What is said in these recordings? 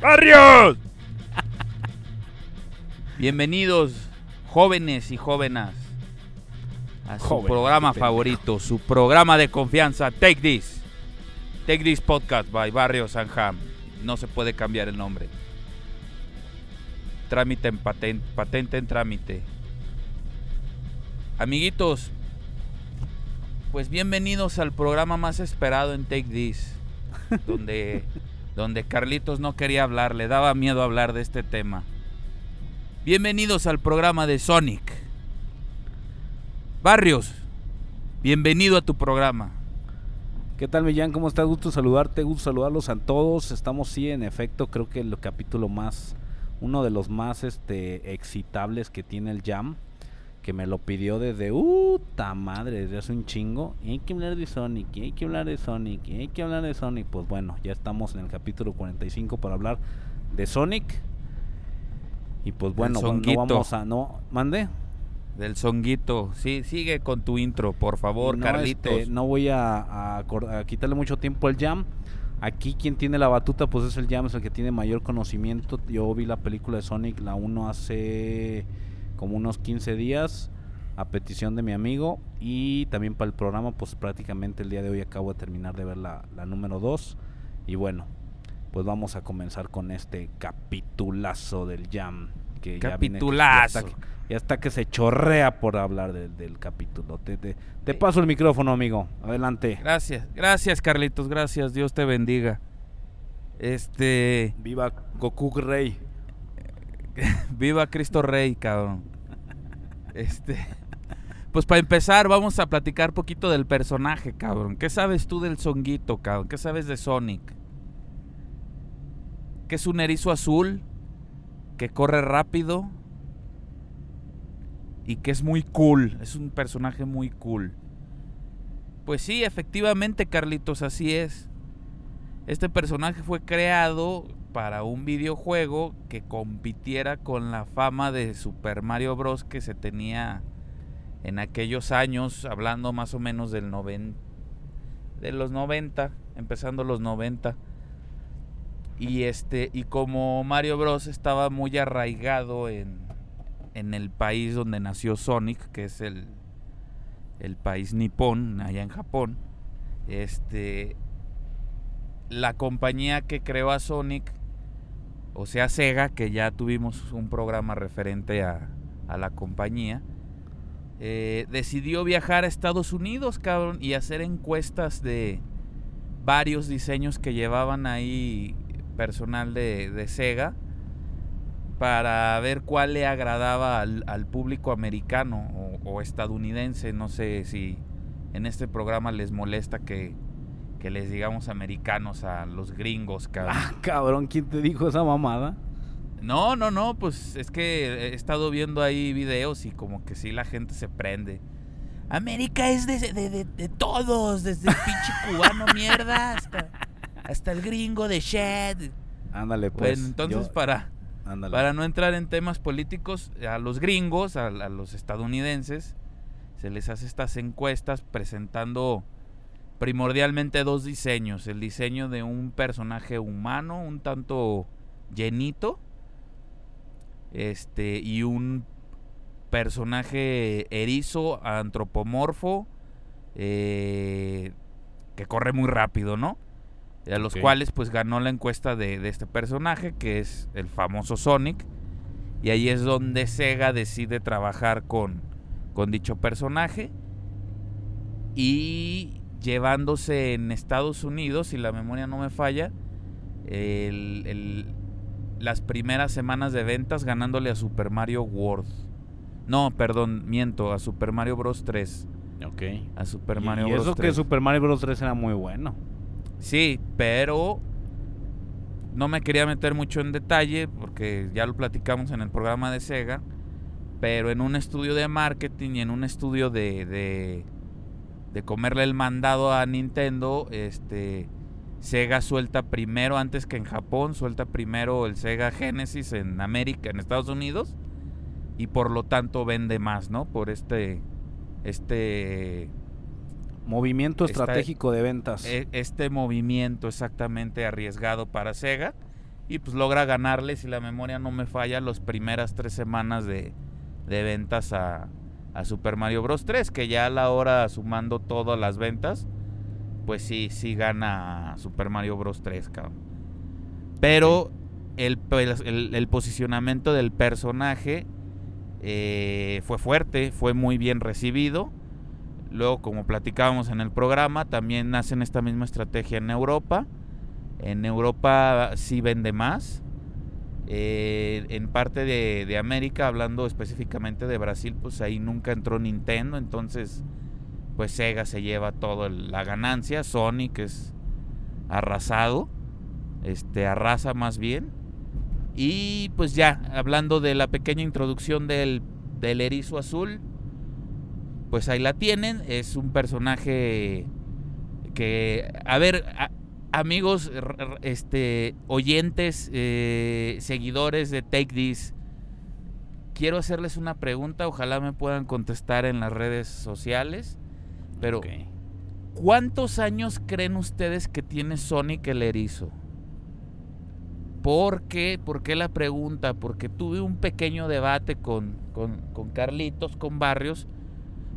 ¡Barrios! Bienvenidos, jóvenes y jóvenes, a su programa favorito, su programa de confianza, Take This. Take This Podcast by Barrio Sanjam. No se puede cambiar el nombre. Trámite en patente, patente en trámite. Amiguitos, pues bienvenidos al programa más esperado en Take This, donde, donde Carlitos no quería hablar, le daba miedo hablar de este tema. Bienvenidos al programa de Sonic. Barrios, bienvenido a tu programa. ¿Qué tal, Millán? ¿Cómo estás? Gusto saludarte, gusto saludarlos a todos. Estamos, sí, en efecto, creo que el capítulo más, uno de los más este, excitables que tiene el Jam, que me lo pidió desde, ¡Uta madre! Desde hace un chingo. Y hay que hablar de Sonic, y hay que hablar de Sonic, y hay que hablar de Sonic. Pues bueno, ya estamos en el capítulo 45 para hablar de Sonic. Y pues bueno, no vamos a, no, mande. Del songuito. Sí, sigue con tu intro, por favor, no, Carlitos. este, no voy a, a quitarle mucho tiempo al Jam. Aquí quien tiene la batuta pues es el Jam, es el que tiene mayor conocimiento. Yo vi la película de Sonic, la 1 hace como unos 15 días a petición de mi amigo y también para el programa pues prácticamente el día de hoy acabo de terminar de ver la, la número 2 y bueno, pues vamos a comenzar con este capitulazo del Jam. Que ya viene- Capitulazo. ya está, ya está que se chorrea por hablar del, del capítulo. Te, te- te paso el micrófono, amigo. Adelante. Gracias, gracias, Carlitos, gracias. Dios te bendiga. Este. Viva Goku Rey. Viva Cristo Rey, cabrón. Este. Pues para empezar, vamos a platicar poquito del personaje, cabrón. ¿Qué sabes tú del songuito, cabrón? ¿Qué sabes de Sonic? Que es un erizo azul, que corre rápido y que es muy cool. Es un personaje muy cool. Pues sí, efectivamente, Carlitos, así es. Este personaje fue creado para un videojuego que compitiera con la fama de Super Mario Bros. que se tenía en aquellos años, hablando más o menos del noven- de los 90, empezando los 90. Y este y como Mario Bros estaba muy arraigado en, en el país donde nació Sonic, que es el el país nipón, allá en Japón, este la compañía que creó a Sonic, o sea Sega, que ya tuvimos un programa referente a, a la compañía, eh, decidió viajar a Estados Unidos, cabrón, y hacer encuestas de varios diseños que llevaban ahí personal de, de Sega para ver cuál le agradaba al, al público americano o, o estadounidense. No sé si en este programa les molesta que, que les digamos americanos a los gringos, cabrón. Ah, cabrón, ¿quién te dijo esa mamada? No, no, no, pues es que he estado viendo ahí videos y como que sí la gente se prende. América es de, de- de- de todos, desde el pinche cubano mierda hasta, hasta el gringo de Shed. Ándale, pues. bueno, entonces yo- para, ándale. para no entrar en temas políticos, a los gringos, a, a los estadounidenses, se les hace estas encuestas presentando primordialmente dos diseños. El diseño de un personaje humano, un tanto llenito. Este, y un personaje erizo, antropomorfo, eh, que corre muy rápido, ¿no? A los cuales pues ganó la encuesta de, de este personaje, que es el famoso Sonic. Y ahí es donde Sega decide trabajar con, con dicho personaje. Y llevándose en Estados Unidos, si la memoria no me falla, el- el- las primeras semanas de ventas ganándole a Super Mario World. No, perdón, miento, a Super Mario Bros. 3. Ok. A Super Y- Mario y Bros. eso que 3. Super Mario Bros. 3 era muy bueno. Sí, pero no me quería meter mucho en detalle porque ya lo platicamos en el programa de Sega. Pero en un estudio de marketing y en un estudio de, de, de comerle el mandado a Nintendo, este Sega suelta primero, antes que en Japón, suelta primero el Sega Genesis en América, en Estados Unidos. Y por lo tanto vende más, ¿no? Por este. Este. Movimiento estratégico de ventas. e- este movimiento exactamente arriesgado para Sega y pues logra ganarle, si la memoria no me falla, las primeras tres semanas de, de ventas a, a Super Mario Bros. 3, que ya a la hora sumando todas las ventas, pues sí, sí gana Super Mario Bros. 3, cabrón. Pero el, pe- el- el posicionamiento del personaje eh, fue fuerte, fue muy bien recibido. Luego, como platicábamos en el programa, también hacen esta misma estrategia en Europa. En Europa sí vende más. Eh, en parte de, de América, hablando específicamente de Brasil, pues ahí nunca entró Nintendo. Entonces, pues Sega se lleva toda la ganancia. Sonic es arrasado. Este, arrasa más bien. Y pues ya, hablando de la pequeña introducción del, del erizo azul, pues ahí la tienen. Es un personaje que, a ver, amigos, este, oyentes, eh, seguidores de Take This, quiero hacerles una pregunta. Ojalá me puedan contestar en las redes sociales. Pero. ¿cuántos años creen ustedes que tiene Sonic el erizo? ¿Por qué? ¿Por qué la pregunta? Porque tuve un pequeño debate con, con, con Carlitos, con Barrios,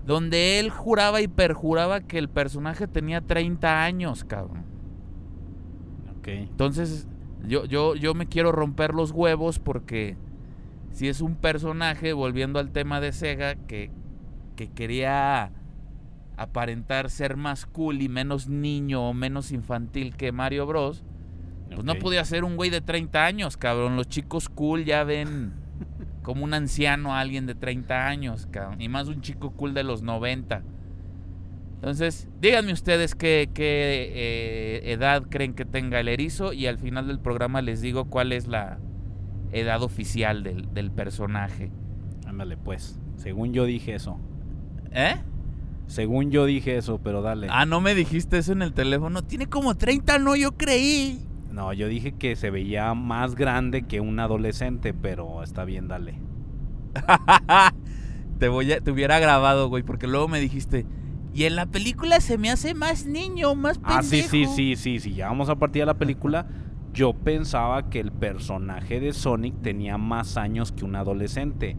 donde él juraba y perjuraba que el personaje tenía 30 años, cabrón. Ok. Entonces, yo, yo, yo me quiero romper los huevos porque si es un personaje, volviendo al tema de Sega, que, que quería aparentar ser más cool y menos niño o menos infantil que Mario Bros. Pues no podía ser un güey de 30 años, cabrón. Los chicos cool ya ven como un anciano a alguien de 30 años, cabrón. Y más un chico cool de los 90. Entonces, díganme ustedes qué, qué, eh, edad creen que tenga el erizo y al final del programa les digo cuál es la edad oficial del, del personaje. Ándale, pues. Según yo dije eso. ¿Eh? Según yo dije eso, pero dale. Ah, no me dijiste eso en el teléfono. Tiene como 30, no, yo creí. No, yo dije que se veía más grande que un adolescente, pero está bien, dale. te voy a, te hubiera grabado, güey, porque luego me dijiste, y en la película se me hace más niño, más pendejo. Ah, sí, sí, sí, sí, sí. Ya vamos a partir de la película. Yo pensaba que el personaje de Sonic tenía más años que un adolescente.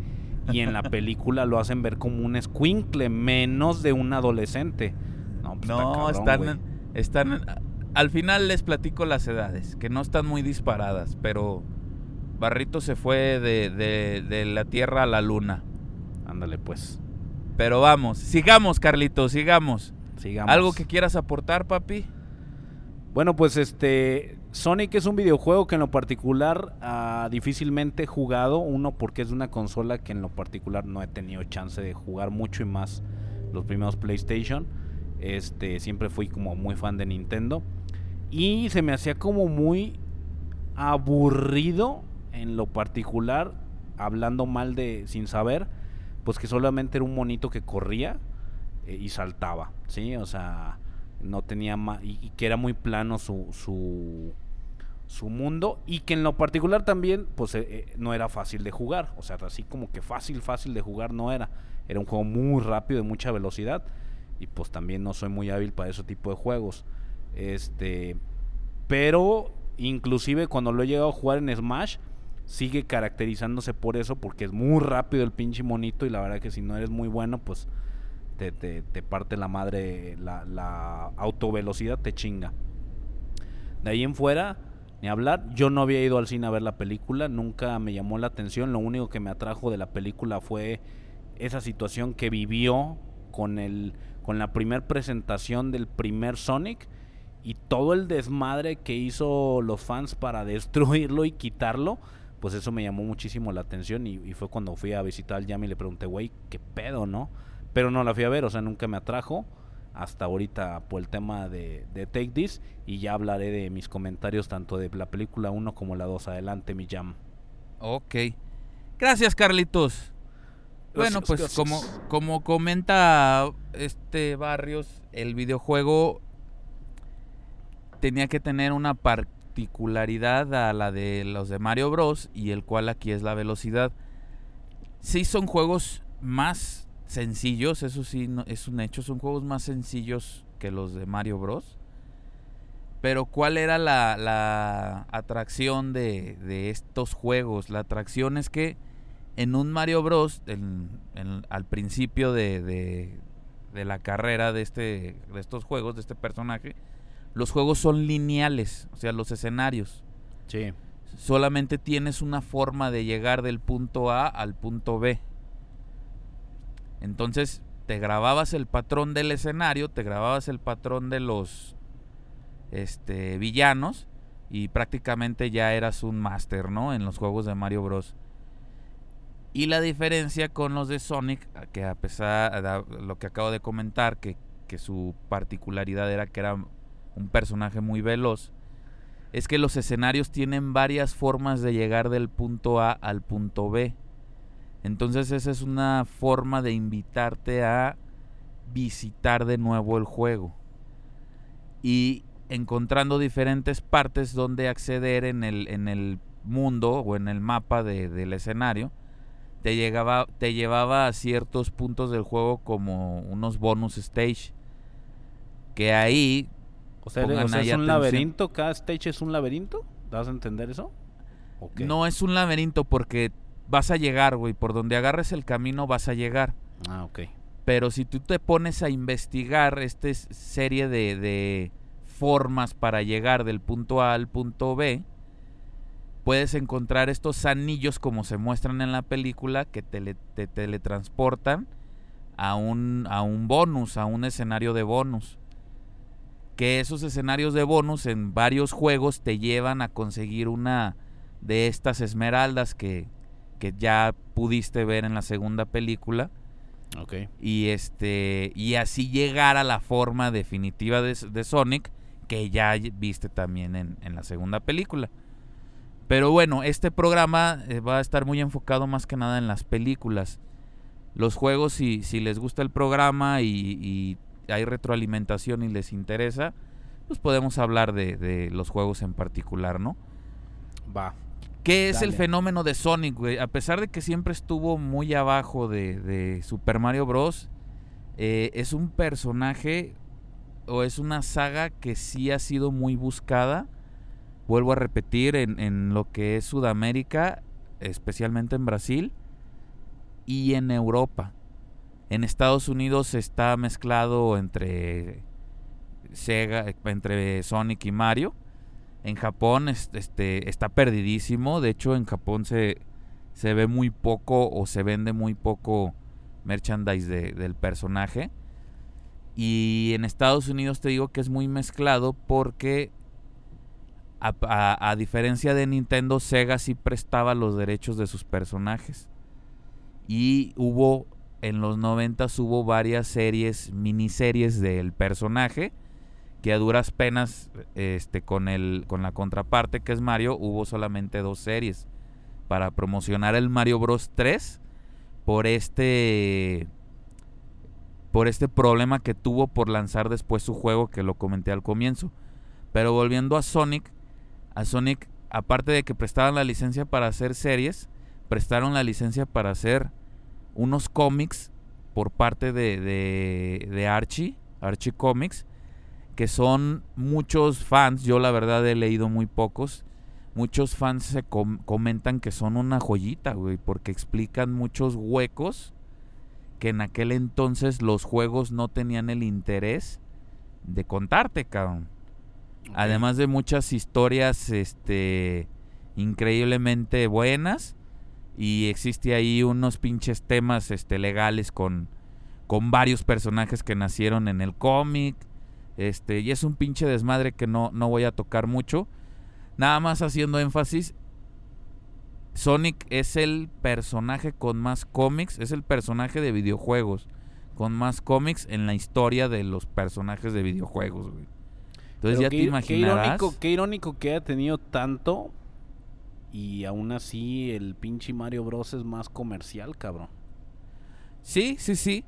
Y en la película lo hacen ver como un escuincle, menos de un adolescente. No, pues está cabrón, están, están, al final les platico las edades, que no están muy disparadas, pero Barrito se fue de, de- de la Tierra a la Luna. Ándale, pues. Pero vamos, sigamos, Carlitos, sigamos. Sigamos. ¿Algo que quieras aportar, papi? Bueno, pues este. Sonic es un videojuego que en lo particular ah, difícilmente he jugado. Uno, porque es de una consola que en lo particular no he tenido chance de jugar mucho y más los primeros PlayStation. Este, siempre fui como muy fan de Nintendo. Y se me hacía como muy aburrido en lo particular, hablando mal de sin saber, pues que solamente era un monito que corría eh, y saltaba, ¿sí? O sea, no tenía más, y, que era muy plano su, su, su mundo, y que en lo particular también, pues eh, eh, no era fácil de jugar, o sea, así como que fácil, fácil de jugar no era, era un juego muy rápido, de mucha velocidad, y pues también no soy muy hábil para ese tipo de juegos. Este, pero inclusive cuando lo he llegado a jugar en Smash, sigue caracterizándose por eso, porque es muy rápido el pinche monito y la verdad que si no eres muy bueno, pues te, te, te parte la madre, la, la autovelocidad te chinga. De ahí en fuera, ni hablar, yo no había ido al cine a ver la película, nunca me llamó la atención, lo único que me atrajo de la película fue esa situación que vivió con el con la primer presentación del primer Sonic y todo el desmadre que hizo los fans para destruirlo y quitarlo, pues eso me llamó muchísimo la atención y, y fue cuando fui a visitar al Yami y le pregunté, güey, ¿qué pedo, no? Pero no la fui a ver, o sea, nunca me atrajo hasta ahorita por el tema de, de Take This y ya hablaré de mis comentarios tanto de la película 1 como la 2. Adelante, mi jam. Ok. Gracias, Carlitos. Bueno, pues gracias. como, como comenta este Barrios, el videojuego tenía que tener una a la de los de Mario Bros. y el cual aquí es la velocidad. Sí son juegos más sencillos, eso sí es un hecho, son juegos más sencillos que los de Mario Bros. Pero ¿cuál era la, atracción de, estos juegos? La atracción es que en un Mario Bros, al principio de, de- de la carrera de, este, de estos juegos, de este personaje, los juegos son lineales, o sea, los escenarios. Sí. Solamente tienes una forma de llegar del punto A al punto B. Entonces, te grababas el patrón del escenario, te grababas el patrón de los este, villanos y prácticamente ya eras un máster, ¿no? En los juegos de Mario Bros. Y la diferencia con los de Sonic, que a pesar de lo que acabo de comentar, que, que su particularidad era que era un personaje muy veloz, es que los escenarios tienen varias formas de llegar del punto A al punto B. Entonces esa es una forma de invitarte a visitar de nuevo el juego. Y encontrando diferentes partes donde acceder en el, en el mundo o en el mapa de- del escenario, te, llegaba, te llevaba a ciertos puntos del juego como unos bonus stage. Que ahí O sea, o es un laberinto, cada stage es un laberinto. ¿Das a entender eso? No es un laberinto porque vas a llegar, güey. Por donde agarres el camino vas a llegar. Ah, ok. Pero si tú te pones a investigar esta es- serie de, de formas para llegar del punto A al punto B, puedes encontrar estos anillos como se muestran en la película que tele- te teletransportan a un, a un bonus, a un escenario de bonus. Que esos escenarios de bonus en varios juegos te llevan a conseguir una de estas esmeraldas que, que ya pudiste ver en la segunda película Ok. y este y así llegar a la forma definitiva de, de Sonic que ya viste también en, en la segunda película. Pero bueno, este programa eh, va a estar muy enfocado más que nada en las películas. Los juegos, si, si les gusta el programa y, y hay retroalimentación y les interesa, pues podemos hablar de, de los juegos en particular, ¿no? Va. ¿Qué es el fenómeno de Sonic, güey? A pesar de que siempre estuvo muy abajo de, de Super Mario Bros., eh, es un personaje o es una saga que sí ha sido muy buscada. Vuelvo a repetir, en, en lo que es Sudamérica, especialmente en Brasil y en Europa. En Estados Unidos está mezclado entre Sega, entre Sonic y Mario. En Japón es- este, está perdidísimo. De hecho, en Japón se, se ve muy poco o se vende muy poco merchandise de- del personaje. Y en Estados Unidos te digo que es muy mezclado porque a diferencia de Nintendo, Sega sí prestaba los derechos de sus personajes. Y hubo, en los 90 hubo varias series, miniseries del personaje que a duras penas este con el con la contraparte que es Mario hubo solamente dos series para promocionar el Mario Bros 3 por este por este problema que tuvo por lanzar después su juego que lo comenté al comienzo. Pero volviendo a Sonic, a Sonic aparte de que prestaban la licencia para hacer series, prestaron la licencia para hacer unos cómics por parte de, de, de Archie, Archie Comics, que son muchos fans, yo la verdad he leído muy pocos, muchos fans se com- comentan que son una joyita, güey, porque explican muchos huecos que en aquel entonces los juegos no tenían el interés de contarte, cabrón. Además de muchas historias este increíblemente buenas y existe ahí unos pinches temas este legales con con varios personajes que nacieron en el cómic. Este, y es un pinche desmadre que no, no voy a tocar mucho. Nada más haciendo énfasis. Sonic es el personaje con más cómics, es el personaje de videojuegos con más cómics en la historia de los personajes de videojuegos, güey. Entonces Pero ya qué, te qué imaginarás. irónico, qué irónico que haya tenido tanto y aún así el pinche Mario Bros es más comercial, cabrón. Sí, sí, sí.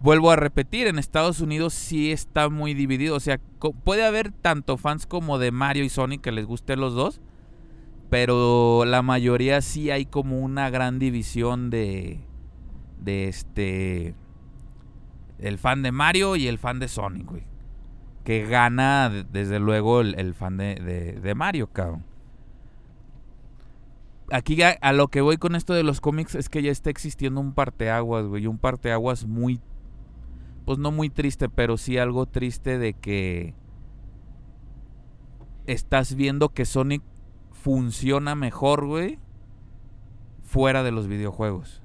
Vuelvo a repetir, en Estados Unidos sí está muy dividido. O sea, puede haber tanto fans como de Mario y Sonic que les gusten los dos. Pero la mayoría sí hay como una gran división de. De este. El fan de Mario y el fan de Sonic, güey. Que gana, de- desde luego, el, el fan de, de- de Mario, cabrón. Aquí a, a lo que voy con esto de los cómics es que ya está existiendo un parteaguas, güey. Un parteaguas muy. Pues no muy triste, pero sí algo triste de que. Estás viendo que Sonic funciona mejor, güey. Fuera de los videojuegos.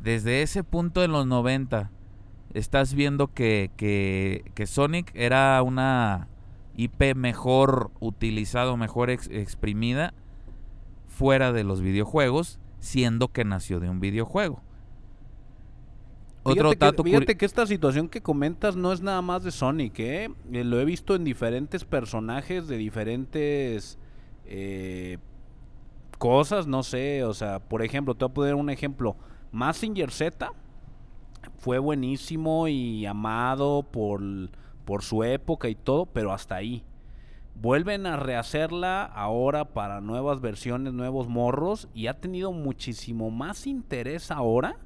Desde ese punto en los 90. Estás viendo que, que, que Sonic era una IP mejor utilizado, mejor ex- exprimida fuera de los videojuegos, siendo que nació de un videojuego. Otro fíjate que, fíjate que esta situación que comentas no es nada más de Sonic, ¿eh? Eh, Lo he visto en diferentes personajes de diferentes eh, cosas, no sé, o sea, por ejemplo, te voy a poner un ejemplo. Massinger Z fue buenísimo y amado por, por su época y todo, pero hasta ahí. Vuelven a rehacerla ahora para nuevas versiones, nuevos morros, y ha tenido muchísimo más interés ahora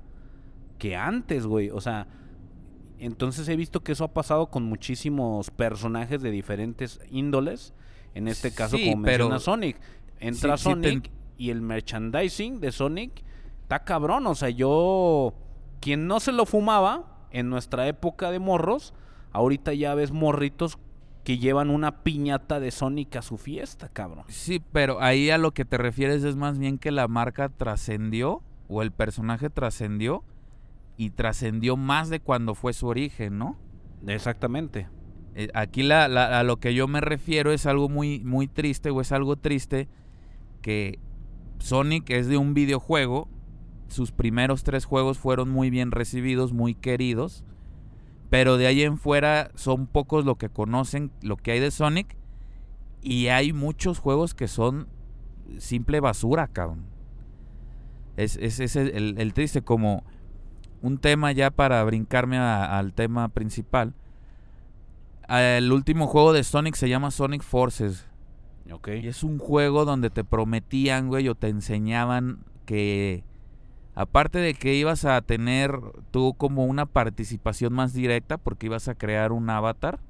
que antes, güey. O sea, entonces he visto que eso ha pasado con muchísimos personajes de diferentes índoles. En este caso, Sí, como pero- menciona Sonic. Entra Sí, sí te Sonic y el merchandising de Sonic está cabrón. O sea, yo, quien no se lo fumaba en nuestra época de morros, ahorita ya ves morritos que llevan una piñata de Sonic a su fiesta, cabrón. Sí, pero ahí a lo que te refieres es más bien que la marca trascendió o el personaje trascendió y trascendió más de cuando fue su origen, ¿no? Exactamente. Eh, aquí la, la- a lo que yo me refiero es algo muy, muy triste o es algo triste que Sonic es de un videojuego. Sus primeros tres juegos fueron muy bien recibidos, muy queridos. Pero de ahí en fuera son pocos lo que conocen lo que hay de Sonic. Y hay muchos juegos que son simple basura, cabrón. Es, es, es el, triste como un tema ya para brincarme a- al tema principal. El último juego de Sonic se llama Sonic Forces. Y es un juego donde te prometían, güey, o te enseñaban que aparte de que ibas a tener tú como una participación más directa porque ibas a crear un avatar,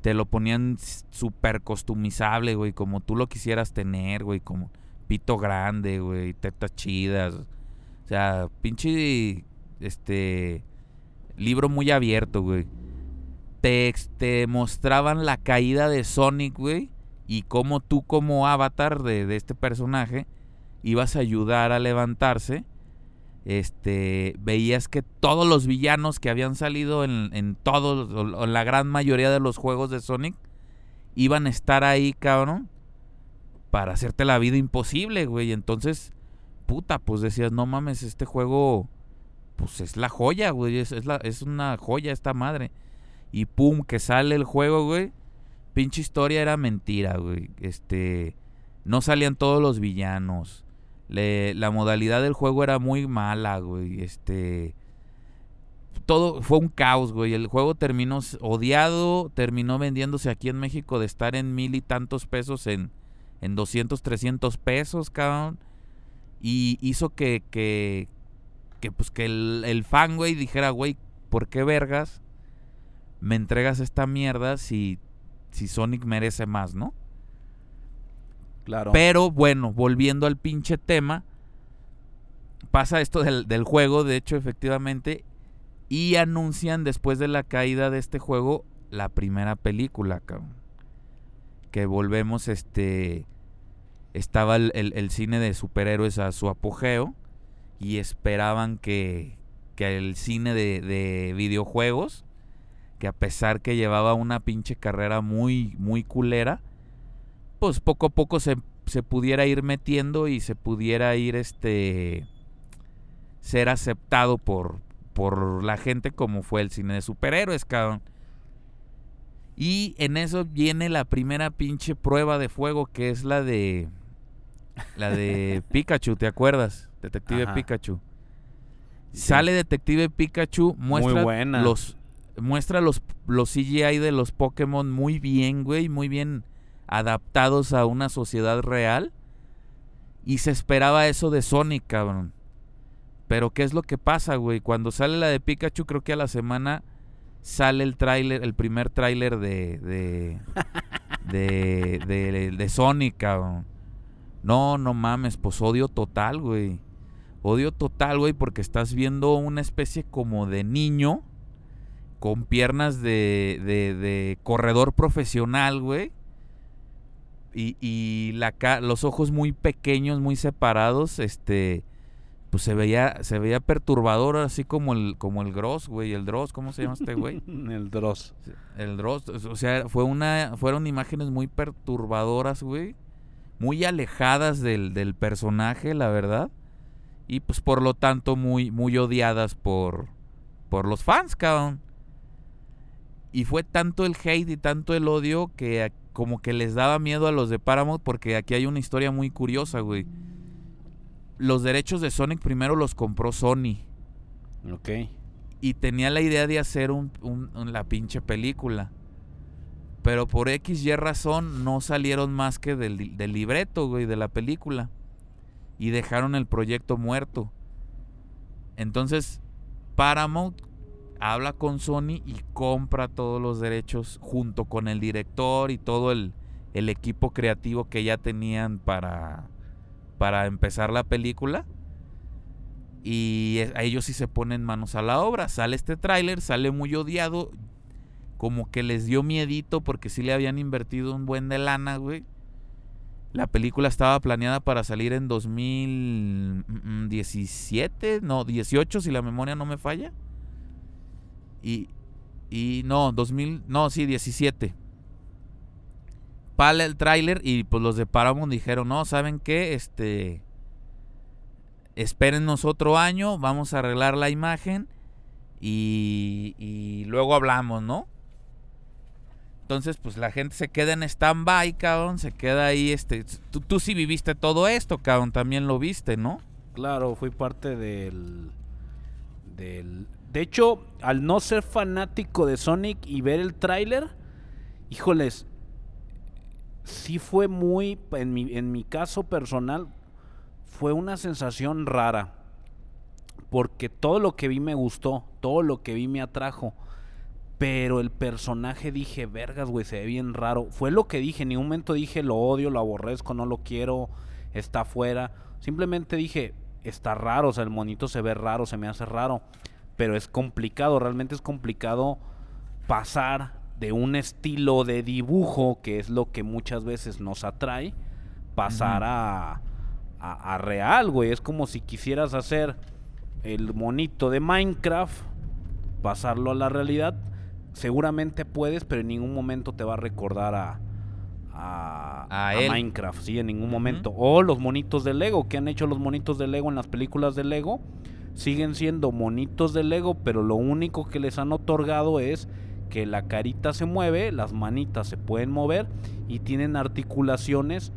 te lo ponían súper customizable, güey, como tú lo quisieras tener, güey, como pito grande, güey, tetas chidas. O sea, pinche este libro muy abierto, güey. Te, te mostraban la caída de Sonic, güey, y cómo tú como avatar de, de este personaje ibas a ayudar a levantarse. Este, veías que todos los villanos que habían salido en, en todos, la gran mayoría de los juegos de Sonic, iban a estar ahí, cabrón, para hacerte la vida imposible, güey. Entonces, puta, pues decías, no mames, este juego, pues es la joya, güey, es, es, la, es una joya esta madre. Y pum, que sale el juego, güey. Pinche historia era mentira, güey. Este, no salían todos los villanos. Le- la modalidad del juego era muy mala, güey. Este, todo fue un caos, güey. El juego terminó odiado, terminó vendiéndose aquí en México de estar en mil y tantos pesos en, en 200, 300 pesos, cabrón. Y hizo que, que, que pues que el, el fan, güey, dijera, güey, ¿por qué vergas me entregas esta mierda si, si Sonic merece más, no? Pero bueno, volviendo al pinche tema, pasa esto del, del juego, de hecho, efectivamente, y anuncian después de la caída de este juego la primera película, cabrón. Que volvemos, este. Estaba el, el- el cine de superhéroes a su apogeo y esperaban que, que el cine de, de videojuegos, que a pesar que llevaba una pinche carrera muy, muy culera, pues poco a poco se, se pudiera ir metiendo y se pudiera ir este ser aceptado por, por la gente como fue el cine de superhéroes, cabrón. Y en eso viene la primera pinche prueba de fuego que es la de la de Pikachu, ¿te acuerdas? Detective Ajá. Pikachu. Sí. Sale Detective Pikachu, muestra los muestra los los CGI de los Pokémon muy bien, güey, muy bien adaptados a una sociedad real. Y se esperaba eso de Sonic, cabrón. Pero ¿qué es lo que pasa, güey? Cuando sale la de Pikachu, creo que a la semana sale el tráiler, el primer tráiler de de, de de de Sonic, cabrón. No, no mames, pues odio total, güey. Odio total, güey, porque estás viendo una especie como de niño con piernas de, de, de corredor profesional, güey. Y, y la los ojos muy pequeños, muy separados, este, pues se veía, se veía perturbador, así como el, como el Gross, güey, el Dross, ¿cómo se llama este güey? El Dross. El Dross, o sea, fue una, fueron imágenes muy perturbadoras, güey. Muy alejadas del, del personaje, la verdad. Y pues por lo tanto muy, muy odiadas por, por los fans, cabrón. Y fue tanto el hate y tanto el odio que como que les daba miedo a los de Paramount porque aquí hay una historia muy curiosa, güey. Los derechos de Sonic primero los compró Sony Ok. y tenía la idea de hacer un, un- un- la pinche película. Pero por X y razón no salieron más que del, del libreto, güey, de la película. Y dejaron el proyecto muerto. Entonces, Paramount habla con Sony y compra todos los derechos junto con el director y todo el, el equipo creativo que ya tenían para, para empezar la película. Y a ellos sí se ponen manos a la obra. Sale este tráiler, sale muy odiado. Como que les dio miedito porque sí le habían invertido un buen de lana, güey. La película estaba planeada para salir en 2017, no, 18 si la memoria no me falla. Y, y no, 2000, no, sí, 17. Pala el tráiler y pues los de Paramount dijeron, no, ¿saben qué? Este, espérennos otro año, vamos a arreglar la imagen y, y luego hablamos, ¿no? Entonces, pues la gente se queda en stand-by, cabrón, se queda ahí, este, tú, tú sí viviste todo esto, cabrón, también lo viste, ¿no? Claro, fui parte del, del... De hecho, al no ser fanático de Sonic y ver el tráiler, híjoles, sí fue muy, en mi, en mi caso personal, fue una sensación rara. Porque todo lo que vi me gustó, todo lo que vi me atrajo. Pero el personaje dije, vergas, güey, se ve bien raro. Fue lo que dije, en ningún momento dije, lo odio, lo aborrezco, no lo quiero, está fuera. Simplemente dije, está raro, o sea, el monito se ve raro, se me hace raro. Pero es complicado, realmente es complicado pasar de un estilo de dibujo, que es lo que muchas veces nos atrae, pasar a, a, a real, güey. Es como si quisieras hacer el monito de Minecraft, pasarlo a la realidad. Seguramente puedes, pero en ningún momento te va a recordar a, a. Minecraft, sí, en ningún momento. O los monitos de Lego, que han hecho los monitos de Lego en las películas de Lego. Siguen siendo monitos de Lego, pero lo único que les han otorgado es que la carita se mueve, las manitas se pueden mover y tienen articulaciones,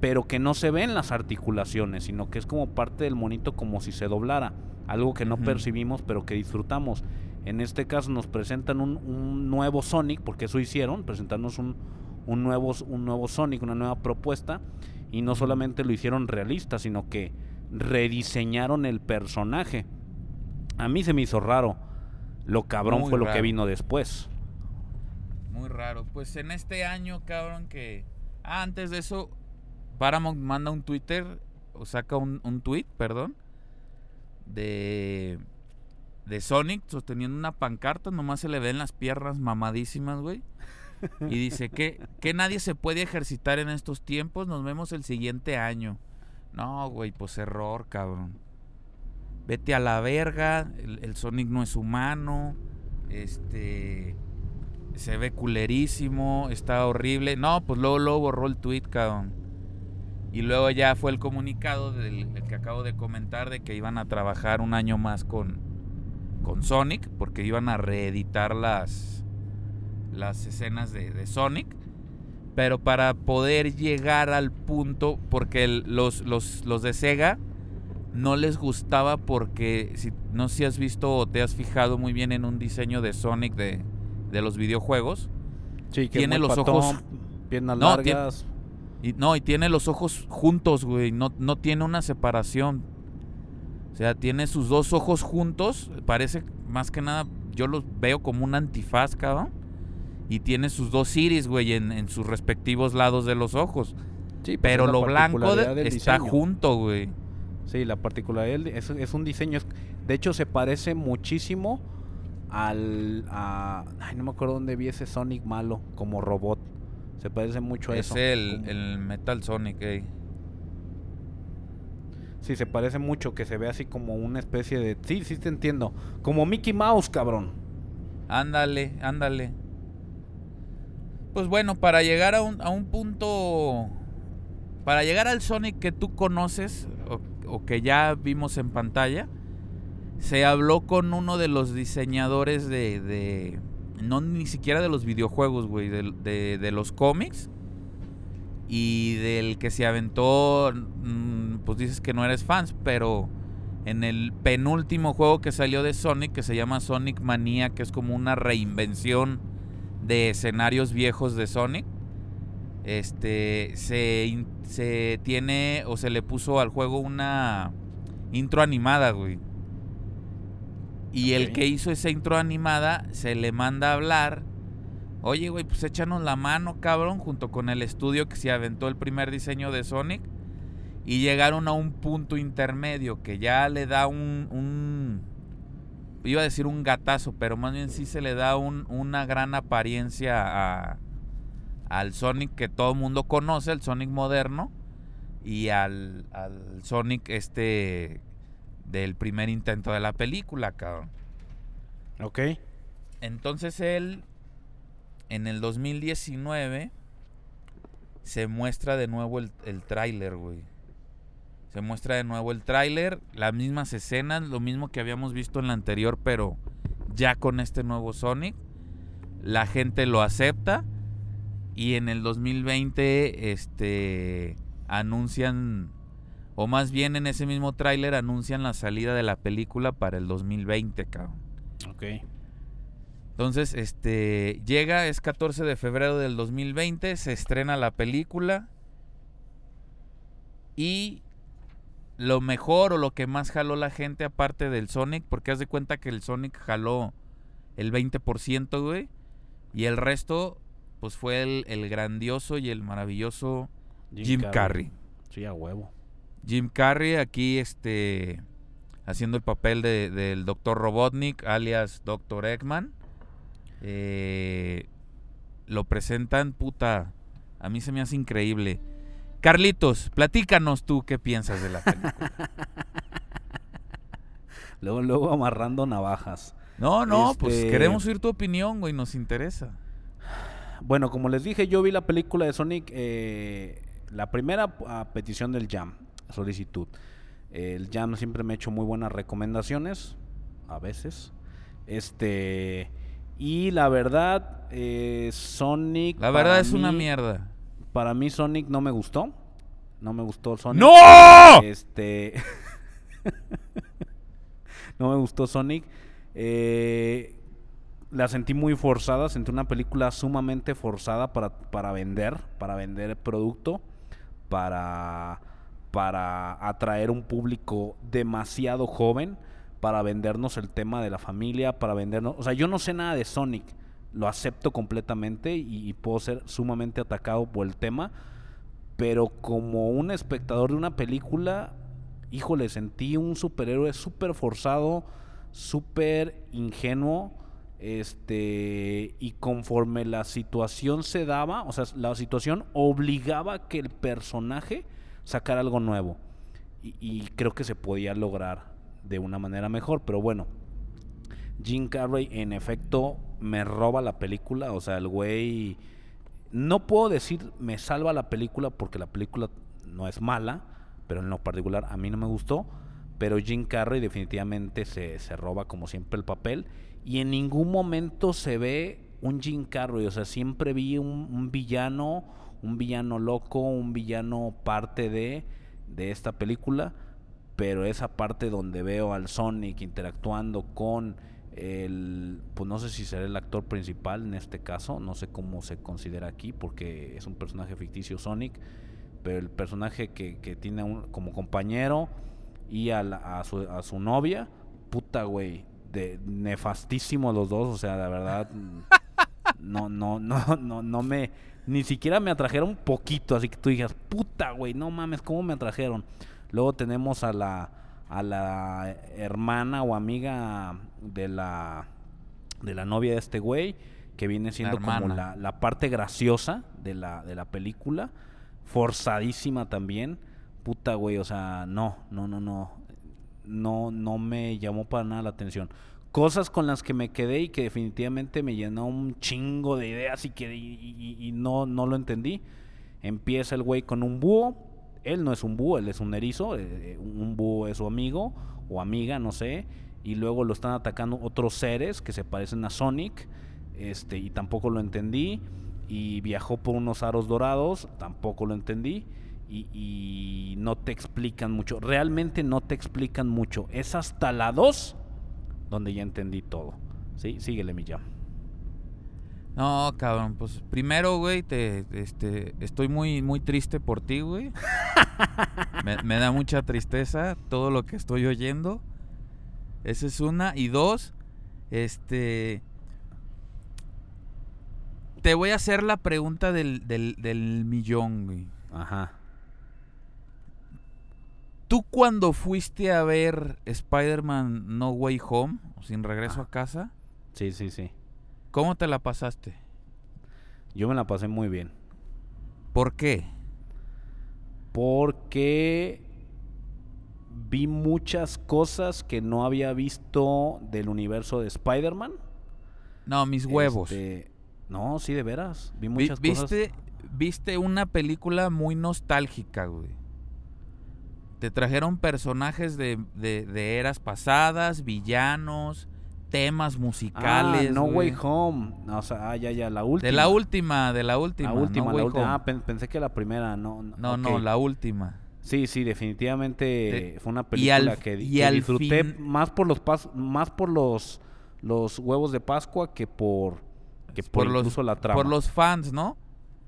pero que no se ven las articulaciones, sino que es como parte del monito como si se doblara, algo que no percibimos pero que disfrutamos. En este caso nos presentan un, un nuevo Sonic, porque eso hicieron, presentarnos un, un, nuevo, un nuevo Sonic, una nueva propuesta, y no solamente lo hicieron realista, sino que rediseñaron el personaje. A mí se me hizo raro. Lo cabrón Muy fue lo que vino después. Muy raro. Pues en este año, cabrón, que... Ah, antes de eso, Paramount manda un Twitter, o saca un, un tweet, perdón, de... De Sonic sosteniendo una pancarta, nomás se le ven las piernas mamadísimas, güey. Y dice que, que nadie se puede ejercitar en estos tiempos, nos vemos el siguiente año. No, güey, pues error, cabrón. Vete a la verga, el, Sonic no es humano, este se ve culerísimo, está horrible. No, pues luego, luego borró el tweet, cabrón. Y luego ya fue el comunicado del el que acabo de comentar de que iban a trabajar un año más con, con Sonic, porque iban a reeditar las, las escenas de, de Sonic. Pero para poder llegar al punto, porque el- los, los, los de Sega no les gustaba porque, si, no sé si has visto o te has fijado muy bien en un diseño de Sonic de, de los videojuegos. Sí, que Tiene los patón, ojos- piernas No, tiene- largas. Y, no, y tiene los ojos juntos, güey. No, no tiene una separación. O sea, tiene sus dos ojos juntos. Parece más que nada, yo los veo como un antifaz, cabrón. Y tiene sus dos iris, güey, en, en sus respectivos lados de los ojos. Sí, pues Pero es lo blanco de- está diseño. junto, güey. Sí, la particularidad es, es un diseño. es- de hecho, se parece muchísimo al. A, ay, no me acuerdo dónde vi ese Sonic malo como robot. Se parece mucho a Es eso. el, como- el Metal Sonic. Sí, se parece mucho, que se ve así como una especie de... Sí, sí te entiendo. Como Mickey Mouse, cabrón. Ándale, ándale. Pues bueno, para llegar a un, a un punto. Para llegar al Sonic que tú conoces o, que ya vimos en pantalla, se habló con uno de los diseñadores de. de- no ni siquiera de los videojuegos, güey, de, de- de los cómics. Y del que se aventó. mm, Pues dices que no eres fans, pero en el penúltimo juego que salió de Sonic, que se llama Sonic Mania, que es como una reinvención de escenarios viejos de Sonic. Este se, se tiene o se le puso al juego una intro animada, güey. Y el que hizo esa intro animada se le manda a hablar. Oye, güey, pues échanos la mano, cabrón, junto con el estudio que se aventó el primer diseño de Sonic. Y llegaron a un punto intermedio que ya le da un, un- iba a decir un gatazo, pero más bien sí se le da un- una gran apariencia a- al Sonic que todo el mundo conoce, el Sonic moderno, y al, al Sonic este del primer intento de la película, cabrón. Ok. Entonces él, en el 2019, se muestra de nuevo el, el tráiler, güey. Se muestra de nuevo el tráiler, las mismas escenas, lo mismo que habíamos visto en la anterior, pero ya con este nuevo Sonic. La gente lo acepta y en el 2020 este anuncian o más bien en ese mismo tráiler anuncian la salida de la película para el 2020, cabrón. Ok. Entonces, este llega, es 14 de febrero del 2020, se estrena la película y lo mejor o lo que más jaló la gente aparte del Sonic, porque haz de cuenta que el Sonic jaló el 20%, güey, y el resto pues fue el, el grandioso y el maravilloso Jim, Carrey. Sí, a huevo. Jim Carrey aquí este haciendo el papel de- del Dr. Robotnik, alias Dr. Eggman. Eh, lo presentan, puta, a mí se me hace increíble. Carlitos, platícanos tú qué piensas de la película. Luego, luego amarrando navajas. No, no, pues Este- queremos oír tu opinión, güey, nos interesa. Bueno, como les dije, yo vi la película de Sonic, eh, la primera a petición del Jam, solicitud. El Jam siempre me ha hecho muy buenas recomendaciones, a veces. Este, y la verdad, eh, Sonic. La verdad es una mierda. Para mí, Sonic no me gustó. No me gustó Sonic. ¡No! Este. no me gustó Sonic. Eh, la sentí muy forzada. Sentí una película sumamente forzada para, para vender. Para vender producto. Para. Para atraer un público demasiado joven. para vendernos el tema de la familia, para vendernos... O sea, yo no sé nada de Sonic, lo acepto completamente y, puedo ser sumamente atacado por el tema, pero como un espectador de una película, híjole, sentí un superhéroe súper forzado, súper ingenuo, este, y conforme la situación se daba, o sea, la situación obligaba a que el personaje sacara algo nuevo. Y, y creo que se podía lograr de una manera mejor, pero bueno. Jim Carrey en efecto me roba la película, o sea, el güey no puedo decir me salva la película porque la película no es mala, pero en lo particular a mí no me gustó, pero Jim Carrey definitivamente se, se roba como siempre el papel y en ningún momento se ve un Jim Carrey, o sea, siempre vi un, un villano, un villano loco, un villano parte de, de esta película, pero esa parte donde veo al Sonic interactuando con el, pues no sé si será el actor principal en este caso, no sé cómo se considera aquí, porque es un personaje ficticio Sonic, pero el personaje que, que tiene un, como compañero y a, la- a, su, a su novia, puta güey, de nefastísimo los dos, o sea, la verdad, no, no, no, no, no me, ni siquiera me atrajeron poquito, así que tú digas, puta güey, no mames, ¿cómo me atrajeron? Luego tenemos a la, a la hermana o amiga de la, de la novia de este güey, que viene siendo como la, la parte graciosa de la, de la película, forzadísima también, puta güey, o sea, no, no, no, no, no, no me llamó para nada la atención. Cosas con las que me quedé y que definitivamente me llenó un chingo de ideas y que y, y- y no, no lo entendí. Empieza el güey con un búho. Él no es un búho, él es un erizo. eh, eh, un búho es su amigo o amiga, no sé. Y luego lo están atacando otros seres que se parecen a Sonic. Este, y tampoco lo entendí. Y viajó por unos aros dorados, tampoco lo entendí. Y, y no te explican mucho. Realmente no te explican mucho. Es hasta la 2 donde ya entendí todo. ¿Sí? Síguele, mi jam. No, cabrón, pues primero, güey, te, este, estoy muy, muy triste por ti, güey. me, me da mucha tristeza todo lo que estoy oyendo. Esa es una. Y dos, este... Te voy a hacer la pregunta del, del, del millón, güey. Ajá. ¿Tú cuando fuiste a ver Spider-Man No Way Home, sin regreso Ah. a casa, Sí, sí, sí. cómo te la pasaste? Yo me la pasé muy bien. ¿Por qué? Porque vi muchas cosas que no había visto del universo de Spider-Man. No, mis huevos. Este, no, sí, de veras. Vi Vi- muchas cosas. ¿Viste, viste una película muy nostálgica, güey. Te trajeron personajes de, de- de eras pasadas, villanos, temas Ah, musicales. No güey. Way Home. No, o sea, ah, ya, ya, la última. De la última, de la última. La última, No la última. Ah, pen- pensé que la primera, no. no, no, ok. la última. Sí, sí, definitivamente De- fue una al película que, disfruté fin- más por los pas- más por los los huevos de Pascua que por que por, Por los- incluso la trama. Por los fans, ¿no?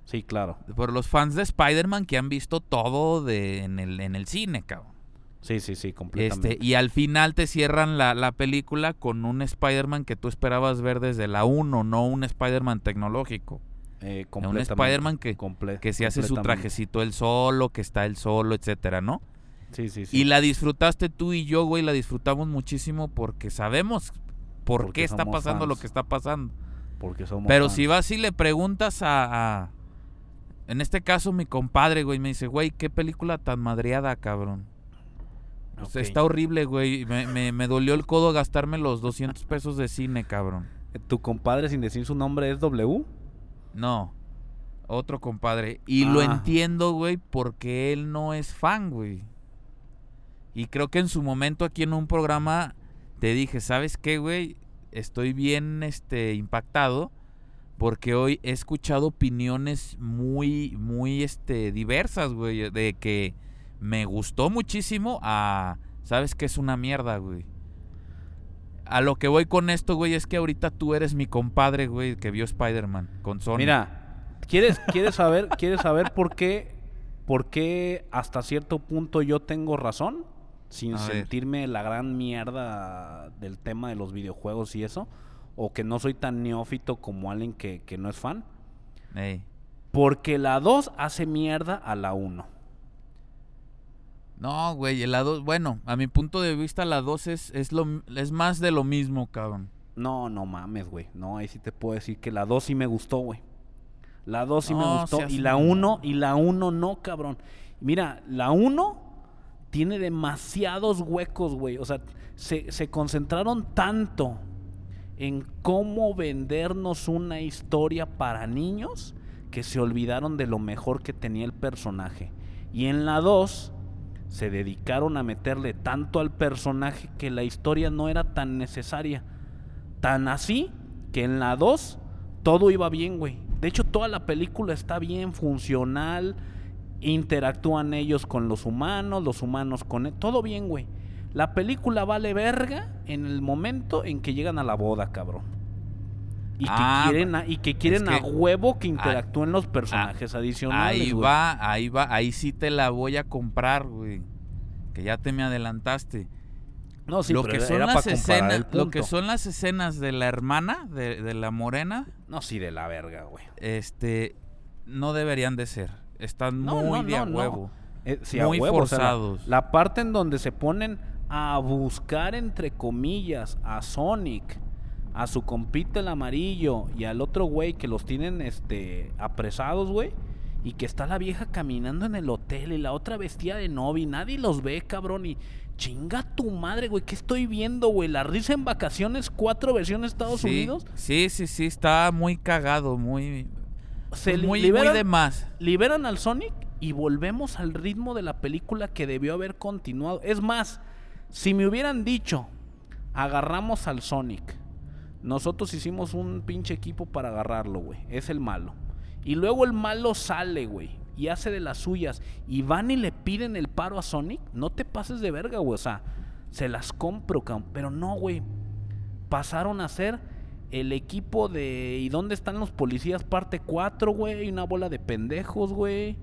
Sí, claro. Por los fans de Spider-Man que han visto todo de, en, el, en el cine, cabrón. Sí, sí, sí, completamente. Este, y al final te cierran la, la película con un Spider-Man que tú esperabas ver desde la 1, no un Spider-Man tecnológico. Eh, un Spider-Man que- Que se hace su trajecito él solo, que está él solo, etcétera, ¿no? Sí, sí, sí. Y la disfrutaste tú y yo, güey, la disfrutamos muchísimo porque sabemos por Porque qué está pasando lo que está pasando. porque somos Pero fans. si vas y le preguntas a, a- En este caso, mi compadre, güey, me dice, güey, qué película tan madreada, cabrón. Está horrible, güey. Me, me, me dolió el codo gastarme los 200 pesos de cine, cabrón. tu compadre sin decir su nombre es W. No, otro compadre. Y lo Ah. entiendo, güey, porque él no es fan, güey. Y creo que en su momento aquí en un programa te dije, ¿sabes qué, güey? Estoy bien este, impactado porque hoy he escuchado opiniones muy, muy este, diversas, güey, de que me gustó muchísimo a, ¿sabes qué es una mierda, güey? A lo que voy con esto, güey, es que ahorita tú eres mi compadre, güey, que vio Spider-Man con Sony. Mira, ¿quieres, quieres saber, quieres saber por qué, por qué hasta cierto punto yo tengo razón? sin A ver. sentirme la gran mierda del tema de los videojuegos y eso, o que no soy tan neófito como alguien que, que no es fan, Ey. porque la 2 hace mierda a la 1. No, güey, la 2, bueno, a mi punto de vista la 2 es, es, lo, es más de lo mismo, cabrón. No, no mames, güey. No, ahí sí te puedo decir que la 2 sí me gustó, güey. La 2 sí me No, gustó seas y la mamón. 1 y la 1 no, cabrón. Mira, la 1 tiene demasiados huecos, güey. O sea, se, se concentraron tanto en cómo vendernos una historia para niños que se olvidaron de lo mejor que tenía el personaje. Y en la 2 se dedicaron a meterle tanto al personaje que la historia no era tan necesaria. Tan así que en la 2 todo iba bien, güey. De hecho, toda la película está bien, funcional. Interactúan ellos con los humanos, los humanos con él. Todo bien, güey. La película vale verga en el momento en que llegan a la boda, cabrón. Y que Ah, quieren, a, y que quieren que- a huevo que interactúen los personajes adicionales. Ahí va, ahí va, ahí sí te la voy a comprar, güey. Que ya te me adelantaste. No, sí, lo pero que era- son las escenas, lo que son las escenas de la hermana, de, de la morena, No, sí, de la verga, güey. este, no deberían de ser. Están No, muy no, de a huevo. Eh, sí, a Muy o sea, forzados. la, parte en donde se ponen a buscar, entre comillas, a Sonic, a su compita el amarillo y al otro güey que los tienen este, apresados, güey. Y que está la vieja caminando en el hotel y la otra vestida de novia nadie los ve, cabrón. Y chinga tu madre, güey. ¿Qué estoy viendo, güey? La risa en vacaciones, cuatro versiones Estados sí, Unidos. Sí, sí, sí, está muy cagado, muy, Se pues muy, liberan- muy de más. liberan al Sonic y volvemos al ritmo de la película que debió haber continuado. Es más, si me hubieran dicho, agarramos al Sonic, nosotros hicimos un pinche equipo para agarrarlo, güey. Es el malo. Y luego el malo sale, güey. Y hace de las suyas. Y van y le piden el paro a Sonic. No te pases de verga, güey. O sea, se las compro. Pero no, güey. Pasaron a ser el equipo de ¿Y dónde están los policías? Parte 4, güey. Una bola de pendejos, güey.